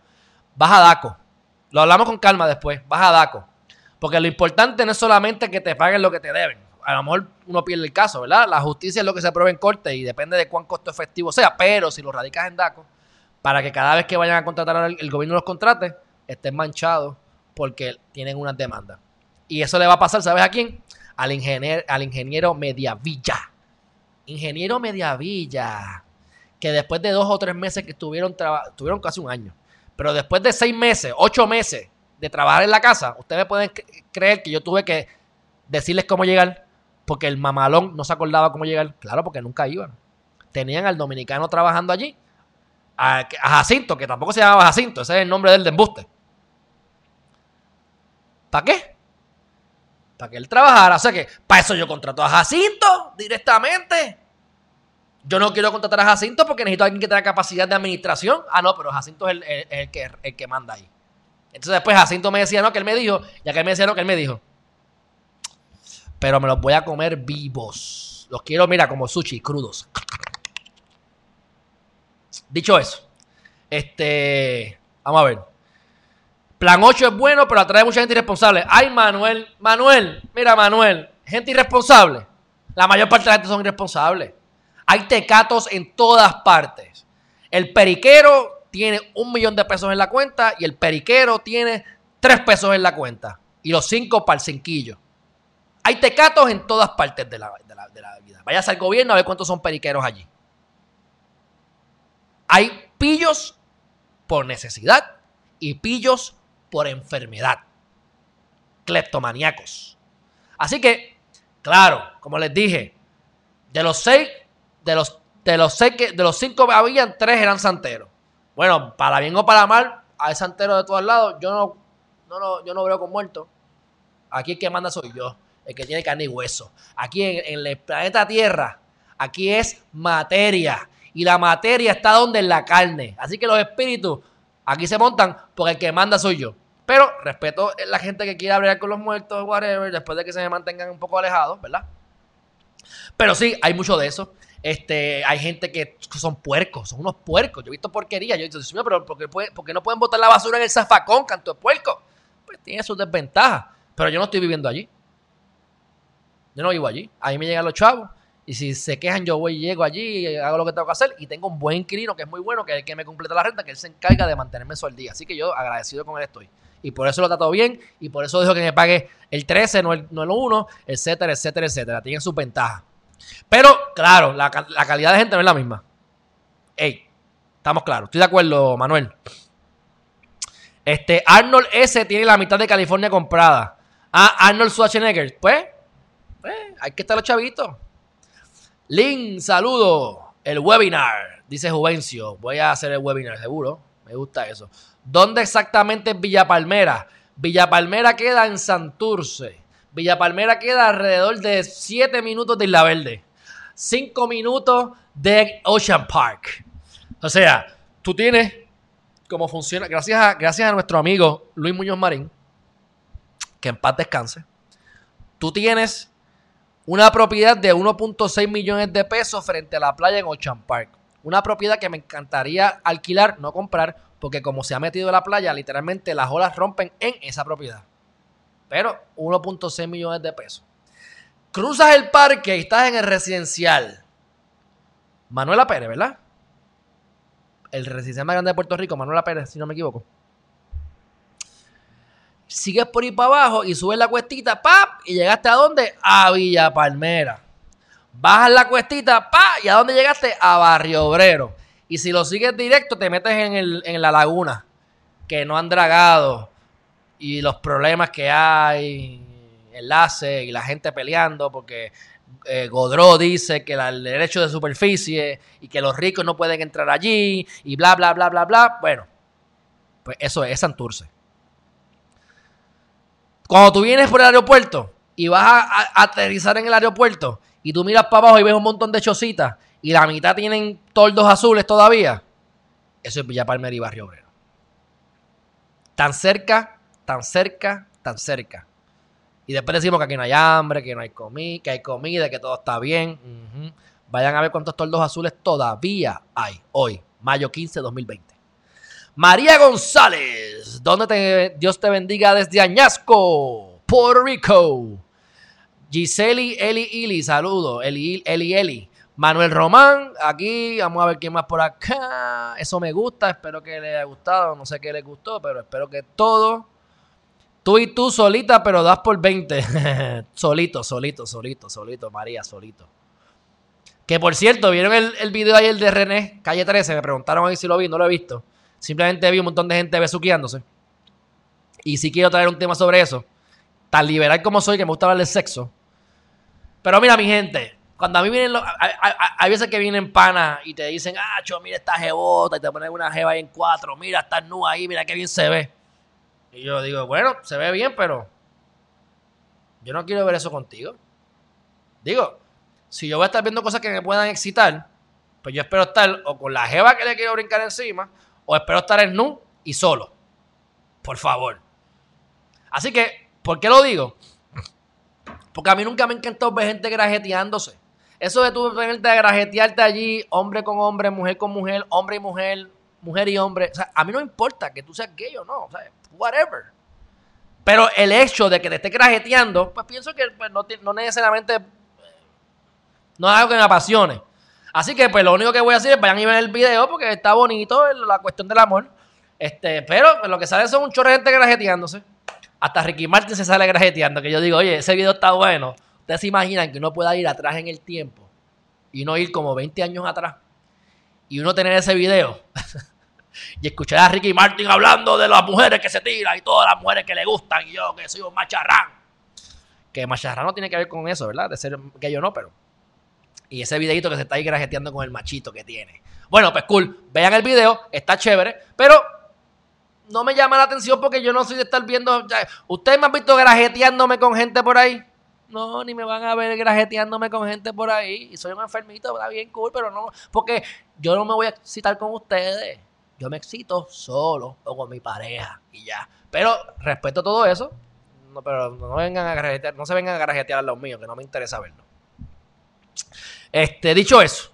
Vas a DACO. Lo hablamos con calma después. Vas a DACO. Porque lo importante no es solamente que te paguen lo que te deben. A lo mejor uno pierde el caso, ¿verdad? La justicia es lo que se aprueba en corte y depende de cuán costo efectivo sea. Pero si lo radicas en DACO, para que cada vez que vayan a contratar el gobierno los contrate, estén manchados porque tienen una demanda. Y eso le va a pasar, ¿sabes a quién? Al ingeniero, al ingeniero Mediavilla. Ingeniero Mediavilla. que después de dos o tres meses que estuvieron, tuvieron casi un año, pero después de seis meses, ocho meses de trabajar en la casa, ustedes pueden creer que yo tuve que decirles cómo llegar, porque el mamalón no se acordaba cómo llegar. Claro, porque nunca iban. Tenían al dominicano trabajando allí, a, Jacinto, que tampoco se llamaba Jacinto, ese es el nombre del de embuste. ¿Para qué? Para que él trabajara. O sea que, para eso yo contrato a Jacinto directamente. Yo no quiero contratar a Jacinto porque necesito a alguien que tenga capacidad de administración. Ah, no, pero Jacinto es el, que, el que manda ahí. Entonces después Jacinto me decía, no, que él me dijo, ya que él me decía, no, que él me dijo. Pero me los voy a comer vivos. Los quiero, mira, como sushi, crudos. Dicho eso, este, vamos a ver. Plan 8 es bueno, pero atrae mucha gente irresponsable. Ay, Manuel, Manuel, mira, Manuel, gente irresponsable. La mayor parte de la gente son irresponsables. Hay tecatos en todas partes. El periquero tiene un millón de pesos en la cuenta y el periquero tiene tres pesos en la cuenta. Y los cinco para el cinquillo. Hay tecatos en todas partes de la, vida. Vayas al gobierno a ver cuántos son periqueros allí. Hay pillos por necesidad y pillos por enfermedad. Cleptomaníacos. Así que, claro, como les dije, de los seis de los, de los, seis que, de los cinco que habían, tres eran santeros. Bueno, para bien o para mal, hay santeros de todos lados. Yo no, no, yo no veo con muertos. Aquí el que manda soy yo, el que tiene carne y hueso. Aquí en, en el planeta Tierra, aquí es materia. Y la materia está donde en la carne. Así que los espíritus aquí se montan porque el que manda soy yo. Pero respeto la gente que quiera hablar con los muertos, whatever, después de que se me mantengan un poco alejados, ¿verdad? Pero sí, hay mucho de eso. Este, hay gente que son puercos, son unos puercos. Yo he visto porquería. Yo he dicho, pero ¿por qué, no pueden botar la basura en el zafacón, canto de puerco? Pues tiene sus desventajas. Pero yo no estoy viviendo allí. Yo no vivo allí. A mí me llegan los chavos. Y si se quejan, yo voy y llego allí, hago lo que tengo que hacer. Y tengo un buen inquilino que es muy bueno, que es el que me completa la renta, que él se encarga de mantenerme eso al día. Así que yo agradecido con él estoy. Y por eso lo trato bien. Y por eso dejo que me pague el 13, no el, no el 1, etcétera, etcétera, etcétera. Tienen sus ventajas. Pero, claro, la, calidad de gente no es la misma. Ey, estamos claros. Estoy de acuerdo, Manuel. Este, Arnold S. tiene la mitad de California comprada. Ah, Arnold Schwarzenegger. Pues, pues hay que estar los chavitos. Link, saludo. El webinar, dice Juvencio. Voy a hacer el webinar, seguro. Me gusta eso. ¿Dónde exactamente es Villa Palmera? Villa Palmera queda en Santurce. Villa Palmera queda alrededor de 7 minutos de Isla Verde. 5 minutos de Ocean Park. O sea, tú tienes cómo funciona, gracias a, gracias a nuestro amigo Luis Muñoz Marín, que en paz descanse, tú tienes una propiedad de 1.6 millones de pesos frente a la playa en Ocean Park. Una propiedad que me encantaría alquilar, no comprar, porque como se ha metido en la playa, literalmente las olas rompen en esa propiedad pero 1.6 millones de pesos. Cruzas el parque y estás en el residencial. Manuela Pérez, ¿verdad? El residencial más grande de Puerto Rico, Manuela Pérez, si no me equivoco. Sigues por ahí para abajo y subes la cuestita, ¡pap! Y llegaste a dónde? A Villa Palmera. Bajas la cuestita, ¡pa! ¿Y a dónde llegaste? A Barrio Obrero. Y si lo sigues directo, te metes en, en la laguna. Que no han dragado y los problemas que hay, enlace y la gente peleando porque eh, Godró dice que el derecho de superficie y que los ricos no pueden entrar allí y bla, bla, bla, bla, bla. Bueno, pues eso es, Santurce. Cuando tú vienes por el aeropuerto y vas a, aterrizar en el aeropuerto y tú miras para abajo y ves un montón de chocitas y la mitad tienen toldos azules todavía, eso es Villa Palmer y Barrio Obrero. Tan cerca tan cerca, tan cerca. Y después decimos que aquí no hay hambre, que no hay comida, que hay comida, que todo está bien. Vayan a ver cuántos tordos azules todavía hay hoy, mayo 15, 2020. María González, ¿dónde te, Dios te bendiga desde Añasco, Puerto Rico. Giseli Eli Ili, saludo. Eli Eli Eli. Manuel Román, aquí, vamos a ver quién más por acá. Eso me gusta, espero que le haya gustado. No sé qué le gustó, pero espero que todo Tú y tú solita, pero das por 20. solito, solito, solito, solito, María, solito. Que por cierto, ¿vieron el, el video ayer de René, calle 13? Me preguntaron ahí si lo vi, no lo he visto. Simplemente vi un montón de gente besuqueándose. Y sí quiero traer un tema sobre eso. Tan liberal como soy, que me gusta hablar de sexo. Pero mira, mi gente, cuando a mí vienen los, hay, veces que vienen panas y te dicen, ah, cho, mira esta jebota, y te ponen una jeva ahí en cuatro, mira, está nu ahí, mira qué bien se ve. Y yo digo, bueno, se ve bien, pero yo no quiero ver eso contigo. Digo, si yo voy a estar viendo cosas que me puedan excitar, pues yo espero estar o con la jeva que le quiero brincar encima, o espero estar en nu y solo. Por favor. Así que, ¿por qué lo digo? Porque a mí nunca me ha encantado ver gente grajeteándose. Eso de tú venirte a grajetearte allí, hombre con hombre, mujer con mujer, hombre y mujer, mujer y hombre. O sea, a mí no importa que tú seas gay o no. O sea, whatever. Pero el hecho de que te esté grajeteando, pues pienso que pues, no, no necesariamente no es algo que me apasione. Así que pues lo único que voy a hacer es vayan y ver el video porque está bonito la cuestión del amor. Este, pero lo que sale son un chorro de gente grajeteándose. Hasta Ricky Martin se sale grajeteando. Que yo digo, oye, ese video está bueno. Ustedes se imaginan que uno pueda ir atrás en el tiempo y uno ir como 20 años atrás y uno tener ese video y escuchar a Ricky Martin hablando de las mujeres que se tiran y todas las mujeres que le gustan y yo que soy un macharrán. Que macharrán no tiene que ver con eso, ¿verdad? De ser gay o no, pero. Y ese videito que se está ahí grajeteando con el machito que tiene. Bueno, pues cool. Vean el video, está chévere, pero no me llama la atención porque yo no soy de estar viendo. ¿Ustedes me han visto grajeteándome con gente por ahí? No, ni me van a ver grajeteándome con gente por ahí. Y soy un enfermito, está bien cool, pero no. Porque yo no me voy a excitar con ustedes. Yo me excito solo o con mi pareja y ya. Pero respeto todo eso. No, pero no vengan a grajetear, no se vengan a grajetear a los míos, que no me interesa verlo. Este, dicho eso,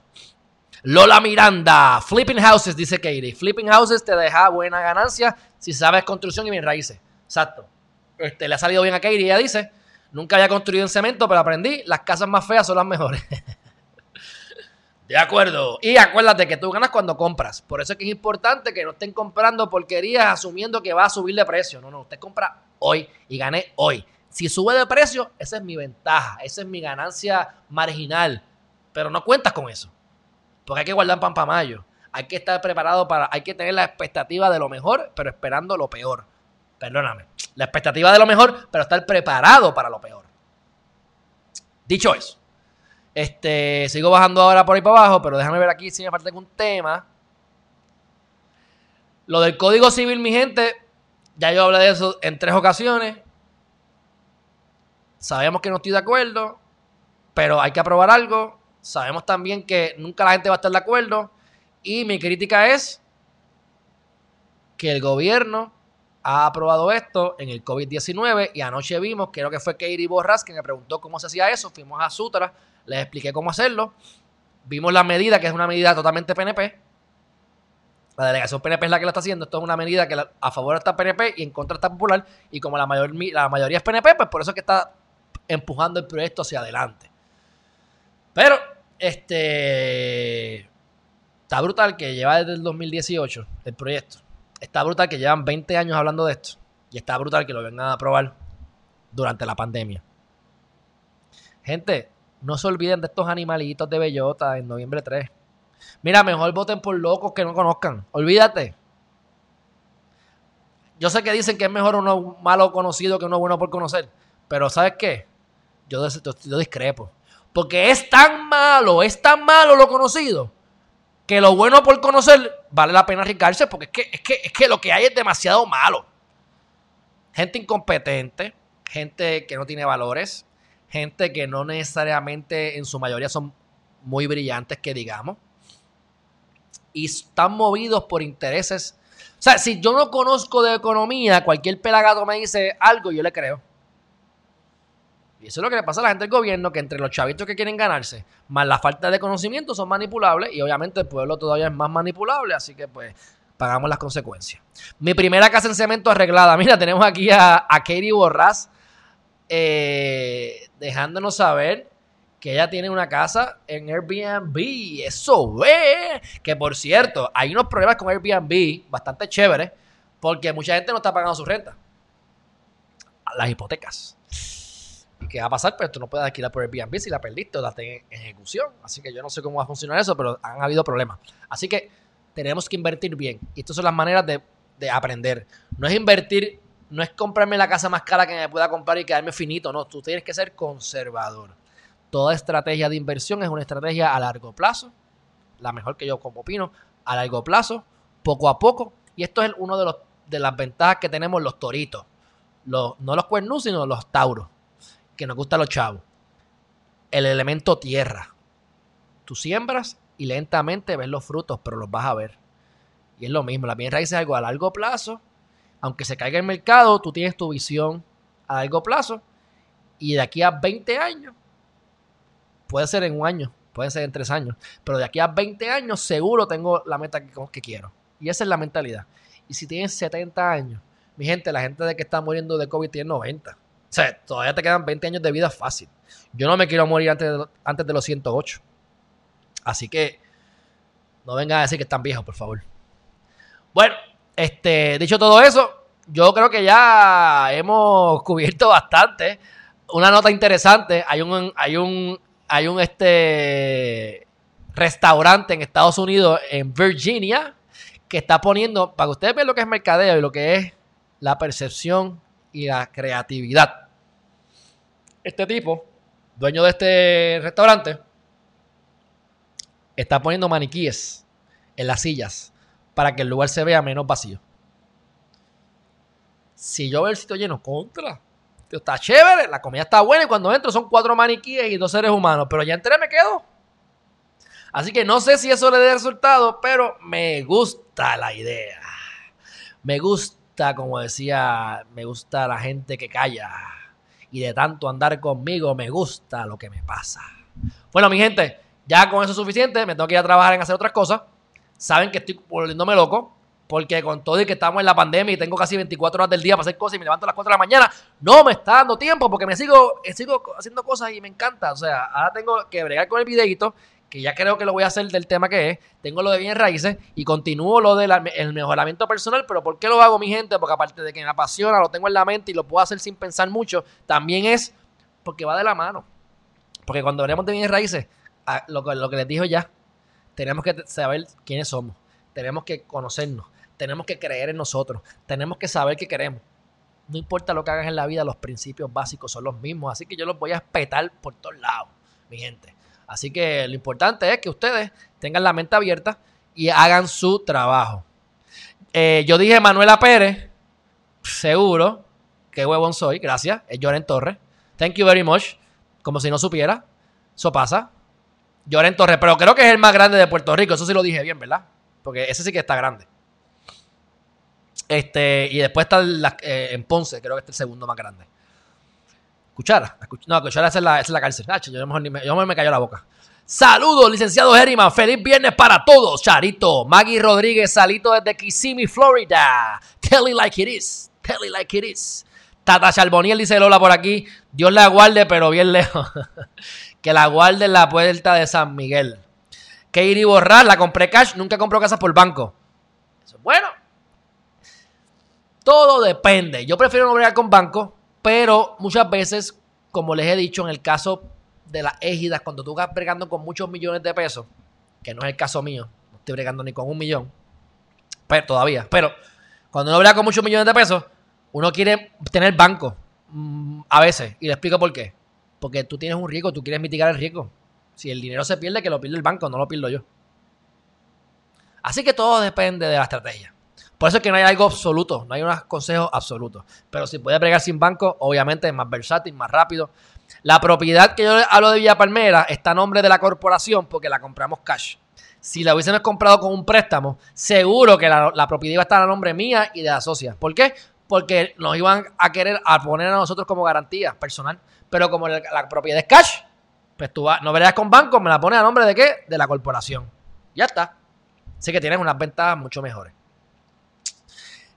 Lola Miranda, Flipping Houses, dice Katie. Flipping Houses te deja buena ganancia si sabes construcción y bien raíces. Exacto. Este, le ha salido bien a Katie, ella dice. Nunca había construido en cemento, pero aprendí, las casas más feas son las mejores. De acuerdo. Y acuérdate que tú ganas cuando compras. Por eso es que es importante que no estén comprando porquerías asumiendo que va a subir de precio. No, no, usted compra hoy y gané hoy. Si sube de precio, esa es mi ventaja, esa es mi ganancia marginal. Pero no cuentas con eso. Porque hay que guardar pan para mayo. Hay que estar preparado para, hay que tener la expectativa de lo mejor, pero esperando lo peor. Perdóname. La expectativa de lo mejor, pero estar preparado para lo peor. Dicho eso. Este, sigo bajando ahora por ahí para abajo, pero déjame ver aquí si me falta algún tema. Lo del Código Civil, mi gente, ya yo hablé de eso en tres ocasiones. Sabemos que no estoy de acuerdo, pero hay que aprobar algo. Sabemos también que nunca la gente va a estar de acuerdo. Y mi crítica es que el gobierno ha aprobado esto en el COVID-19 y anoche vimos, creo que fue Katie Borras que me preguntó cómo se hacía eso. Fuimos a Sutra, les expliqué cómo hacerlo. Vimos la medida, que es una medida totalmente PNP. La delegación PNP es la que la está haciendo. Esto es una medida que a favor está PNP y en contra está popular. Y como la, mayor, la mayoría es PNP, pues por eso es que está empujando el proyecto hacia adelante. Pero, este. Está brutal que lleva desde el 2018 el proyecto. Está brutal que llevan 20 años hablando de esto. Y está brutal que lo vengan a aprobar durante la pandemia. Gente, no se olviden de estos animalitos de bellota en noviembre 3. Mira, mejor voten por locos que no conozcan. Olvídate. Yo sé que dicen que es mejor uno malo conocido que uno bueno por conocer. Pero ¿sabes qué? Yo, yo discrepo. Porque es tan malo, es tan malo lo conocido, que lo bueno por conocer vale la pena arriesgarse porque es que, es que, es que lo que hay es demasiado malo. Gente incompetente, gente que no tiene valores, gente que no necesariamente en su mayoría son muy brillantes, que digamos, y están movidos por intereses. O sea, si yo no conozco de economía, cualquier pelagato me dice algo, yo le creo. Eso es lo que le pasa a la gente del gobierno, que entre los chavitos que quieren ganarse, más la falta de conocimiento, son manipulables y obviamente el pueblo todavía es más manipulable, así que pues pagamos las consecuencias. Mi primera casa en cemento arreglada. Mira, tenemos aquí a, a Katie Borrás eh, dejándonos saber que ella tiene una casa en Airbnb. Eso ve. Que por cierto, hay unos problemas con Airbnb bastante chéveres porque mucha gente no está pagando su renta. Las hipotecas. ¿Y qué va a pasar? Pues tú no puedes alquilar por Airbnb si la perdiste o la tenés en ejecución. Así que yo no sé cómo va a funcionar eso, pero han habido problemas. Así que tenemos que invertir bien. Y estas son las maneras de, de aprender. No es invertir, no es comprarme la casa más cara que me pueda comprar y quedarme finito. No, tú tienes que ser conservador. Toda estrategia de inversión es una estrategia a largo plazo. La mejor que yo como opino, a largo plazo, poco a poco. Y esto es uno de, los, de las ventajas que tenemos los toritos. No los cuernus, sino los tauros que nos gustan los chavos. El elemento tierra. Tú siembras y lentamente ves los frutos, pero los vas a ver. Y es lo mismo, la bien raíz es algo a largo plazo. Aunque se caiga el mercado, tú tienes tu visión a largo plazo. Y de aquí a 20 años, puede ser en un año, puede ser en tres años, pero de aquí a 20 años seguro tengo la meta que, que quiero. Y esa es la mentalidad. Y si tienes 70 años, mi gente, la gente de que está muriendo de COVID tiene 90. O sea, todavía te quedan 20 años de vida fácil. Yo no me quiero morir antes de, antes de los 108. Así que no vengan a decir que están viejos, por favor. Bueno, este, dicho todo eso, yo creo que ya hemos cubierto bastante. Una nota interesante, hay un, hay un, hay un este restaurante en Estados Unidos, en Virginia, que está poniendo, para que ustedes vean lo que es mercadeo y lo que es la percepción y la creatividad. Este tipo, dueño de este restaurante, está poniendo maniquíes en las sillas para que el lugar se vea menos vacío. Si yo veo el sitio lleno, contra. Está chévere, la comida está buena y cuando entro son cuatro maniquíes y dos seres humanos, pero ya entré me quedo. Así que no sé si eso le dé resultado, pero me gusta la idea. Me gusta como decía, me gusta la gente que calla. Y de tanto andar conmigo, me gusta lo que me pasa. Bueno, mi gente, ya con eso es suficiente. Me tengo que ir a trabajar en hacer otras cosas. Saben que estoy volviéndome loco. Porque con todo y que estamos en la pandemia y tengo casi 24 horas del día para hacer cosas y me levanto a las 4 de la mañana, no me está dando tiempo porque me sigo, sigo haciendo cosas y me encanta. O sea, ahora tengo que bregar con el videito que ya creo que lo voy a hacer del tema que es, tengo lo de bien raíces y continúo lo del mejoramiento personal, pero ¿por qué lo hago mi gente? Porque aparte de que me apasiona, lo tengo en la mente y lo puedo hacer sin pensar mucho, también es porque va de la mano. Porque cuando hablamos de bien raíces, lo, lo que les dijo ya, tenemos que saber quiénes somos, tenemos que conocernos, tenemos que creer en nosotros, tenemos que saber qué queremos. No importa lo que hagas en la vida, los principios básicos son los mismos, así que yo los voy a espetar por todos lados, mi gente. Así que lo importante es que ustedes tengan la mente abierta y hagan su trabajo. Eh, yo dije Manuela Pérez, seguro, qué huevón soy, gracias, es Lloren Torres. Thank you very much. Como si no supiera, eso pasa. Lloren Torres, pero creo que es el más grande de Puerto Rico, eso sí lo dije bien, ¿verdad? Porque ese sí que está grande. Este, y después está eh, en Ponce, creo que es el segundo más grande. Cuchara. No, Cuchara es la, es la cárcel. yo, mejor me, yo me cayó la boca. Saludos, licenciado Herriman. Feliz viernes para todos, Charito. Maggie Rodríguez, salito desde Kissimmee, Florida. Tell it like it is. Tell it like it is. Tata Charboniel dice Lola por aquí. Dios la guarde, pero bien lejos. que la guarde en la puerta de San Miguel. Katie Borrar, la compré cash. Nunca compró casas por banco. Eso es bueno. Todo depende. Yo prefiero no bregar con banco pero muchas veces, como les he dicho, en el caso de las égidas, cuando tú vas bregando con muchos millones de pesos, que no es el caso mío, no estoy bregando ni con un millón, pero todavía, pero cuando uno brega con muchos millones de pesos, uno quiere tener banco mm, a veces, y le explico por qué. Porque tú tienes un riesgo, tú quieres mitigar el riesgo. Si el dinero se pierde, que lo pierde el banco, no lo pierdo yo. Así que todo depende de la estrategia. Por eso es que no hay algo absoluto, no hay unos consejos absolutos. Pero si puedes bregar sin banco, obviamente es más versátil, más rápido. La propiedad que yo hablo de Villa Palmera está a nombre de la corporación porque la compramos cash. Si la hubiésemos comprado con un préstamo, seguro que la, propiedad iba a estar a nombre mía y de la socia. ¿Por qué? Porque nos iban a querer a poner a nosotros como garantía personal. Pero como la, propiedad es cash, pues tú no verías con banco, me la pones a nombre de qué? De la corporación. Ya está. Así que tienes unas ventajas mucho mejores.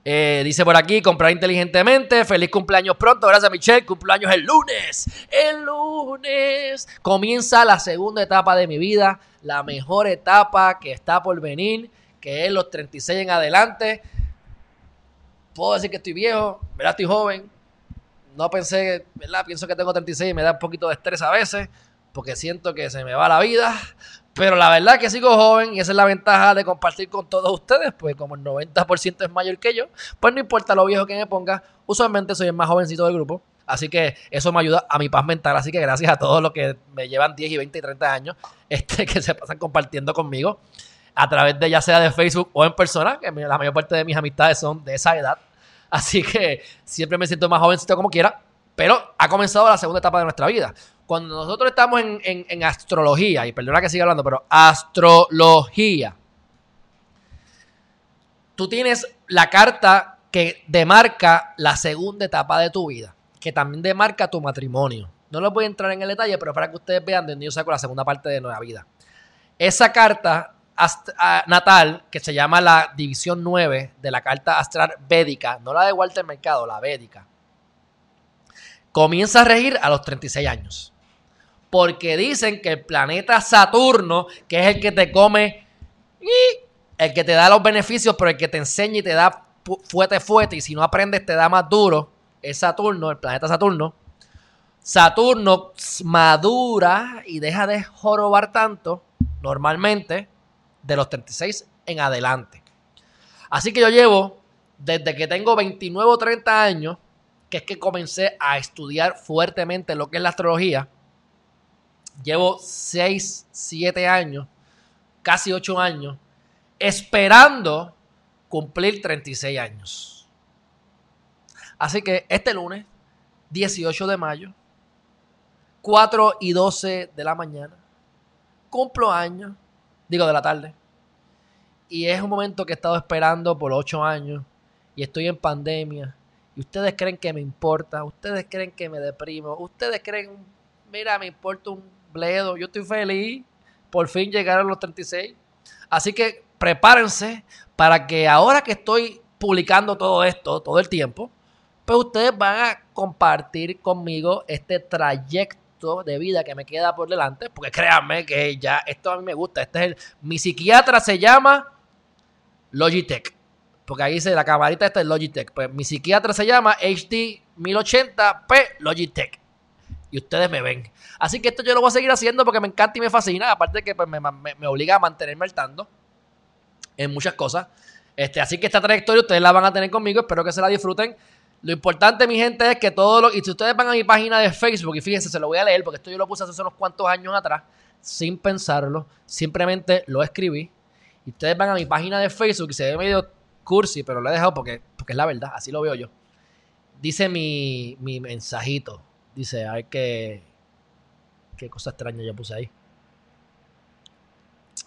Eh, dice por aquí, comprar inteligentemente. Feliz cumpleaños pronto. Gracias, Michelle. Cumpleaños el lunes. El lunes comienza la segunda etapa de mi vida. La mejor etapa que está por venir, que es los 36 en adelante. Puedo decir que estoy viejo, ¿verdad? Estoy joven. no pensé, ¿verdad? Pienso que tengo 36 y me da un poquito de estrés a veces, porque siento que se me va la vida. Pero la verdad que sigo joven y esa es la ventaja de compartir con todos ustedes, pues como el 90% es mayor que yo, pues no importa lo viejo que me ponga, usualmente soy el más jovencito del grupo. Así que eso me ayuda a mi paz mental. Así que gracias a todos los que me llevan 10 y 20 y 30 años, este, que se pasan compartiendo conmigo a través de ya sea de Facebook o en persona, que la mayor parte de mis amistades son de esa edad. Así que siempre me siento más jovencito como quiera, pero ha comenzado la segunda etapa de nuestra vida. Cuando nosotros estamos en, astrología, y perdona que siga hablando, pero astrología, tú tienes la carta que demarca la segunda etapa de tu vida, que también demarca tu matrimonio. No lo voy a entrar en el detalle, pero para que ustedes vean de dónde yo saco la segunda parte de nuestra vida. Esa carta natal, que se llama la división 9 de la carta astral védica, no la de Walter Mercado, la védica, comienza a regir a los 36 años. Porque dicen que el planeta Saturno, que es el que te come, el que te da los beneficios, pero el que te enseña y te da fuerte, fuerte, y si no aprendes te da más duro, es Saturno, el planeta Saturno. Saturno madura y deja de jorobar tanto, normalmente, de los 36 en adelante. Así que yo llevo, desde que tengo 29 o 30 años, que es que comencé a estudiar fuertemente lo que es la astrología, llevo 6, 7 años, casi 8 años, esperando cumplir 36 años. Así que este lunes, 18 de mayo, 4 y 12 de la mañana, cumplo años digo de la tarde. Y es un momento que he estado esperando por ocho años y estoy en pandemia. Y ustedes creen que me importa, ustedes creen que me deprimo, ustedes creen, mira, me importa un bledo, yo estoy feliz, por fin llegaron los 36. Así que prepárense para que ahora que estoy publicando todo esto todo el tiempo, pues ustedes van a compartir conmigo este trayecto de vida que me queda por delante, porque créanme que ya esto a mí me gusta. Este es mi psiquiatra se llama Logitech, porque ahí dice la camarita esta es Logitech. Pues mi psiquiatra se llama HD 1080p Logitech. Y ustedes me ven. Así que esto yo lo voy a seguir haciendo porque me encanta y me fascina. Aparte que pues, me, me, obliga a mantenerme al tanto en muchas cosas. Este, así que esta trayectoria ustedes la van a tener conmigo. Espero que se la disfruten. Lo importante, mi gente, es que todo lo. Y si ustedes van a mi página de Facebook, y fíjense, se lo voy a leer porque esto yo lo puse hace unos cuantos años atrás, sin pensarlo, simplemente lo escribí. Y ustedes van a mi página de Facebook y se ve medio cursi, pero lo he dejado porque, porque es la verdad, así lo veo yo. Dice mi, mi mensajito. Dice, a ver qué. Qué cosa extraña yo puse ahí.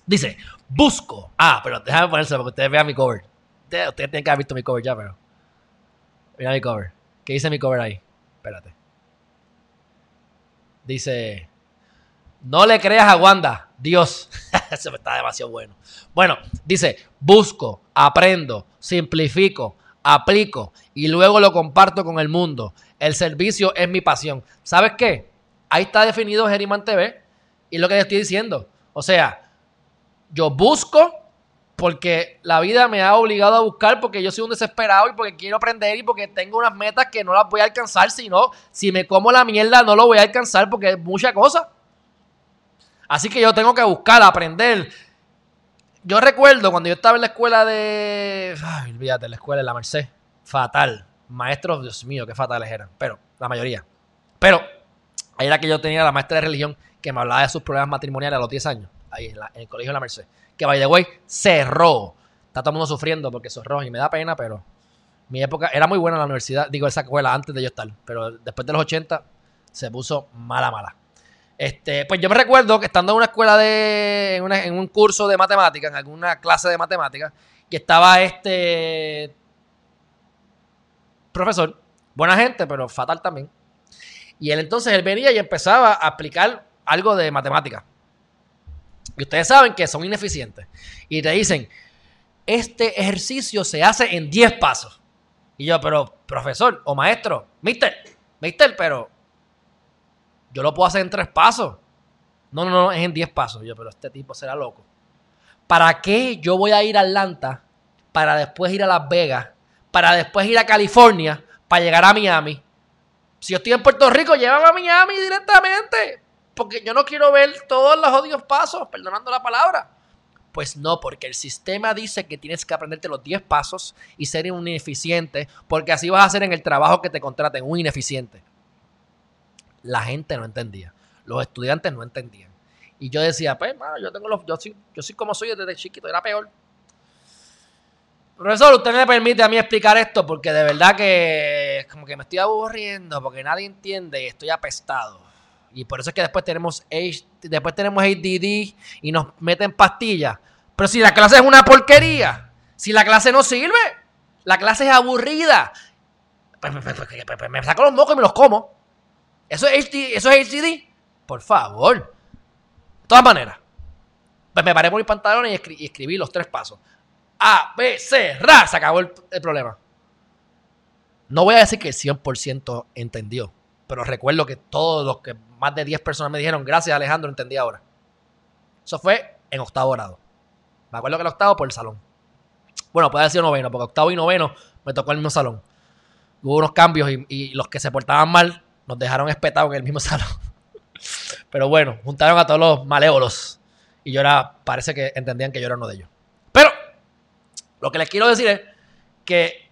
Dice, busco. Ah, pero déjame ponérselo para que ustedes vean mi cover. Ustedes, tienen que haber visto mi cover ya, pero. Mira mi cover. ¿Qué dice mi cover ahí? Espérate. Dice, no le creas a Wanda, Dios. Eso está demasiado bueno. Bueno, dice, busco, aprendo, simplifico, aplico y luego lo comparto con el mundo. El servicio es mi pasión. ¿Sabes qué? Ahí está definido Geriman TV y lo que yo estoy diciendo. O sea, yo busco, porque la vida me ha obligado a buscar porque yo soy un desesperado y porque quiero aprender y porque tengo unas metas que no las voy a alcanzar, si no, si me como la mierda no lo voy a alcanzar porque es mucha cosa. Así que yo tengo que buscar, aprender. Yo recuerdo cuando yo estaba en la escuela de... Ay, olvídate, la escuela de la Merced. Fatal. Maestros, Dios mío, qué fatales eran. Pero, la mayoría. Pero, ahí era que yo tenía la maestra de religión que me hablaba de sus problemas matrimoniales a los 10 años. Ahí en, en el colegio de la Merced que by the way, cerró. Está todo el mundo sufriendo porque cerró y me da pena, pero mi época era muy buena en la universidad, digo, esa escuela antes de yo estar, pero después de los 80 se puso mala, mala. Este, pues yo me recuerdo que estando en una escuela de, en, un curso de matemáticas, en alguna clase de matemáticas, que estaba este profesor, buena gente, pero fatal también. Y él entonces, él venía y empezaba a aplicar algo de matemáticas. Y ustedes saben que son ineficientes. Y te dicen, este ejercicio se hace en 10 pasos. Y yo, pero profesor o maestro, mister, mister, pero yo lo puedo hacer en 3 pasos. No, no, no, es en 10 pasos. yo, pero este tipo será loco. ¿Para qué yo voy a ir a Atlanta para después ir a Las Vegas, para después ir a California, para llegar a Miami? Si yo estoy en Puerto Rico, llévame a Miami directamente. Porque yo no quiero ver todos los odios pasos, perdonando la palabra. Pues no, porque el sistema dice que tienes que aprenderte los 10 pasos y ser un ineficiente, porque así vas a ser en el trabajo que te contraten, un ineficiente. La gente no entendía, los estudiantes no entendían. Y yo decía, pues, yo tengo los, yo soy, yo soy como soy desde chiquito, era peor. Profesor, usted me permite a mí explicar esto porque de verdad que como que me estoy aburriendo porque nadie entiende y estoy apestado. Y por eso es que después tenemos, después tenemos ADD y nos meten pastillas. Pero si la clase es una porquería, si la clase no sirve, la clase es aburrida, pues, pues, pues, me saco los mocos y me los como. ¿Eso es, HD, eso es? Por favor. De todas maneras. Pues me paré por mis pantalones y, escribí los tres pasos. A, B, C, RA. Se acabó el, el problema. No voy a decir que el 100% entendió. Pero recuerdo que todos los que más de 10 personas me dijeron, gracias Alejandro, entendí ahora. Eso fue en octavo grado. Me acuerdo que el octavo por el salón. Bueno, puede decir noveno, porque octavo y noveno me tocó el mismo salón. Hubo unos cambios y, los que se portaban mal nos dejaron espetados en el mismo salón. Pero bueno, juntaron a todos los malévolos. Y yo era, parece que entendían que yo era uno de ellos. Pero, lo que les quiero decir es que,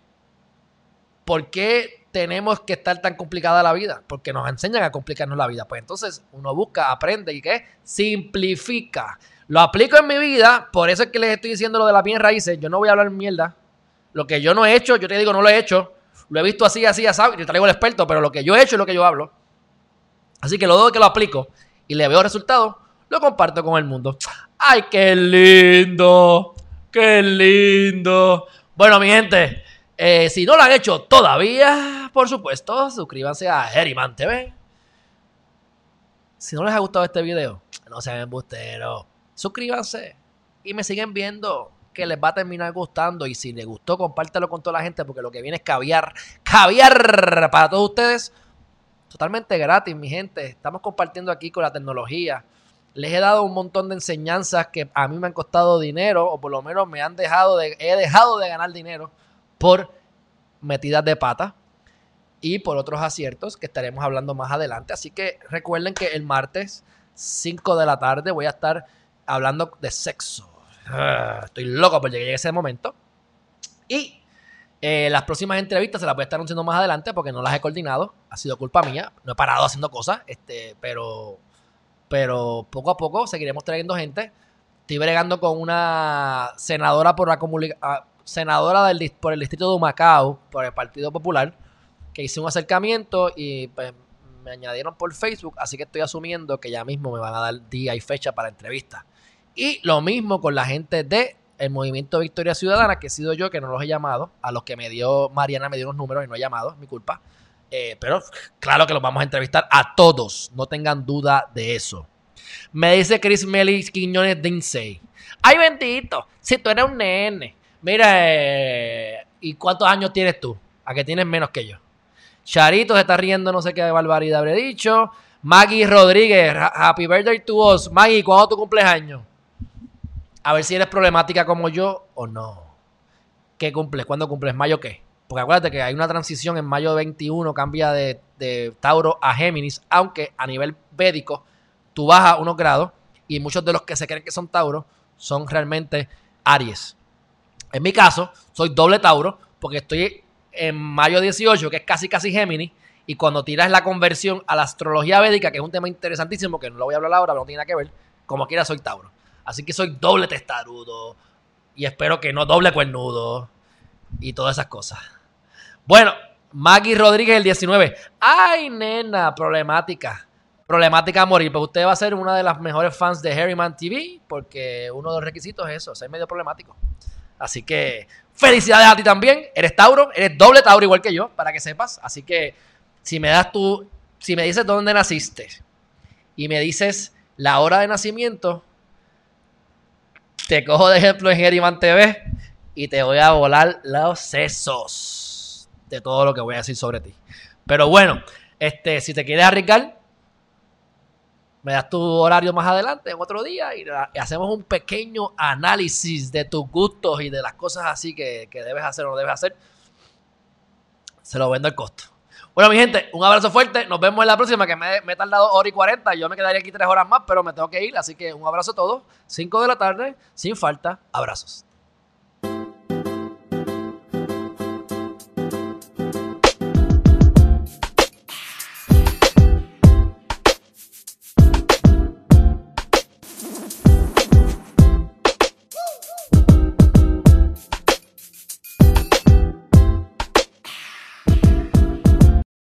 ¿por qué tenemos que estar tan complicada la vida? Porque nos enseñan a complicarnos la vida. Pues entonces uno busca, aprende y ¿qué? Simplifica. Lo aplico en mi vida, por eso es que les estoy diciendo lo de la bien raíces. Yo no voy a hablar mierda. Lo que yo no he hecho, yo te digo, no lo he hecho. Lo he visto así, así, así, y te traigo el experto, pero lo que yo he hecho es lo que yo hablo. Así que luego de que lo aplico y le veo resultados, lo comparto con el mundo. ¡Ay, qué lindo! ¡Qué lindo! Bueno, mi gente, eh, si no lo han hecho todavía, por supuesto, suscríbanse a Herriman TV. Si no les ha gustado este video, no sean embusteros. Suscríbanse y me siguen viendo que les va a terminar gustando. Y si les gustó, compártelo con toda la gente porque lo que viene es caviar. Caviar para todos ustedes. Totalmente gratis, mi gente. Estamos compartiendo aquí con la tecnología. Les he dado un montón de enseñanzas que a mí me han costado dinero o por lo menos me han dejado de, he dejado de ganar dinero por metidas de pata y por otros aciertos que estaremos hablando más adelante. Así que recuerden que el martes 5 de la tarde voy a estar hablando de sexo. Ah, estoy loco por llegar a ese momento. Y eh, las próximas entrevistas se las voy a estar anunciando más adelante porque no las he coordinado. Ha sido culpa mía. No he parado haciendo cosas. Este, pero, pero poco a poco seguiremos trayendo gente. Estoy bregando con una senadora por la ah, senadora del, por el distrito de Humacao, por el Partido Popular, que hice un acercamiento y pues, me añadieron por Facebook, así que estoy asumiendo que ya mismo me van a dar día y fecha para entrevista. Y lo mismo con la gente de el Movimiento Victoria Ciudadana, que he sido yo que no los he llamado, a los que me dio Mariana me dio unos números y no he llamado, mi culpa. Eh, pero claro que los vamos a entrevistar a todos, no tengan duda de eso. Me dice Chris Melly Quiñones Dinsey. Ay bendito, si tú eres un nene, Mira, eh, ¿y cuántos años tienes tú? A que tienes menos que yo. Charito se está riendo, no sé qué barbaridad habré dicho. Maggie Rodríguez, happy birthday to us. Maggie, ¿cuándo tú cumples años? A ver si eres problemática como yo o no. ¿Qué cumples? ¿Cuándo cumples? ¿Mayo qué? Porque acuérdate que hay una transición en mayo 21, cambia de, de Tauro a Géminis, aunque a nivel védico tú bajas unos grados y muchos de los que se creen que son Tauro son realmente Aries. En mi caso, soy doble Tauro porque estoy en mayo 18, que es casi casi Géminis, y cuando tiras la conversión a la astrología védica, que es un tema interesantísimo, que no lo voy a hablar ahora, pero no tiene nada que ver, como quiera soy Tauro. Así que soy doble testarudo, y espero que no doble cuernudo, y todas esas cosas. Bueno, Maggie Rodríguez el 19. Ay, nena, problemática. Problemática a morir. Pues usted va a ser una de las mejores fans de Harryman TV, porque uno de los requisitos es eso, ser medio problemático. Así que felicidades a ti también. Eres Tauro, eres doble Tauro igual que yo, para que sepas. Así que si me das tú, si me dices dónde naciste y me dices la hora de nacimiento, te cojo de ejemplo en Geriman TV y te voy a volar los sesos de todo lo que voy a decir sobre ti. Pero bueno, este, si te quieres arriesgar, me das tu horario más adelante, en otro día, y, hacemos un pequeño análisis de tus gustos y de las cosas así que, debes hacer o no debes hacer. Se lo vendo al costo. Bueno, mi gente, un abrazo fuerte. Nos vemos en la próxima, que me, me he tardado hora y 40. Yo me quedaría aquí tres horas más, pero me tengo que ir. Así que un abrazo a todos. 5 de la tarde, sin falta. Abrazos.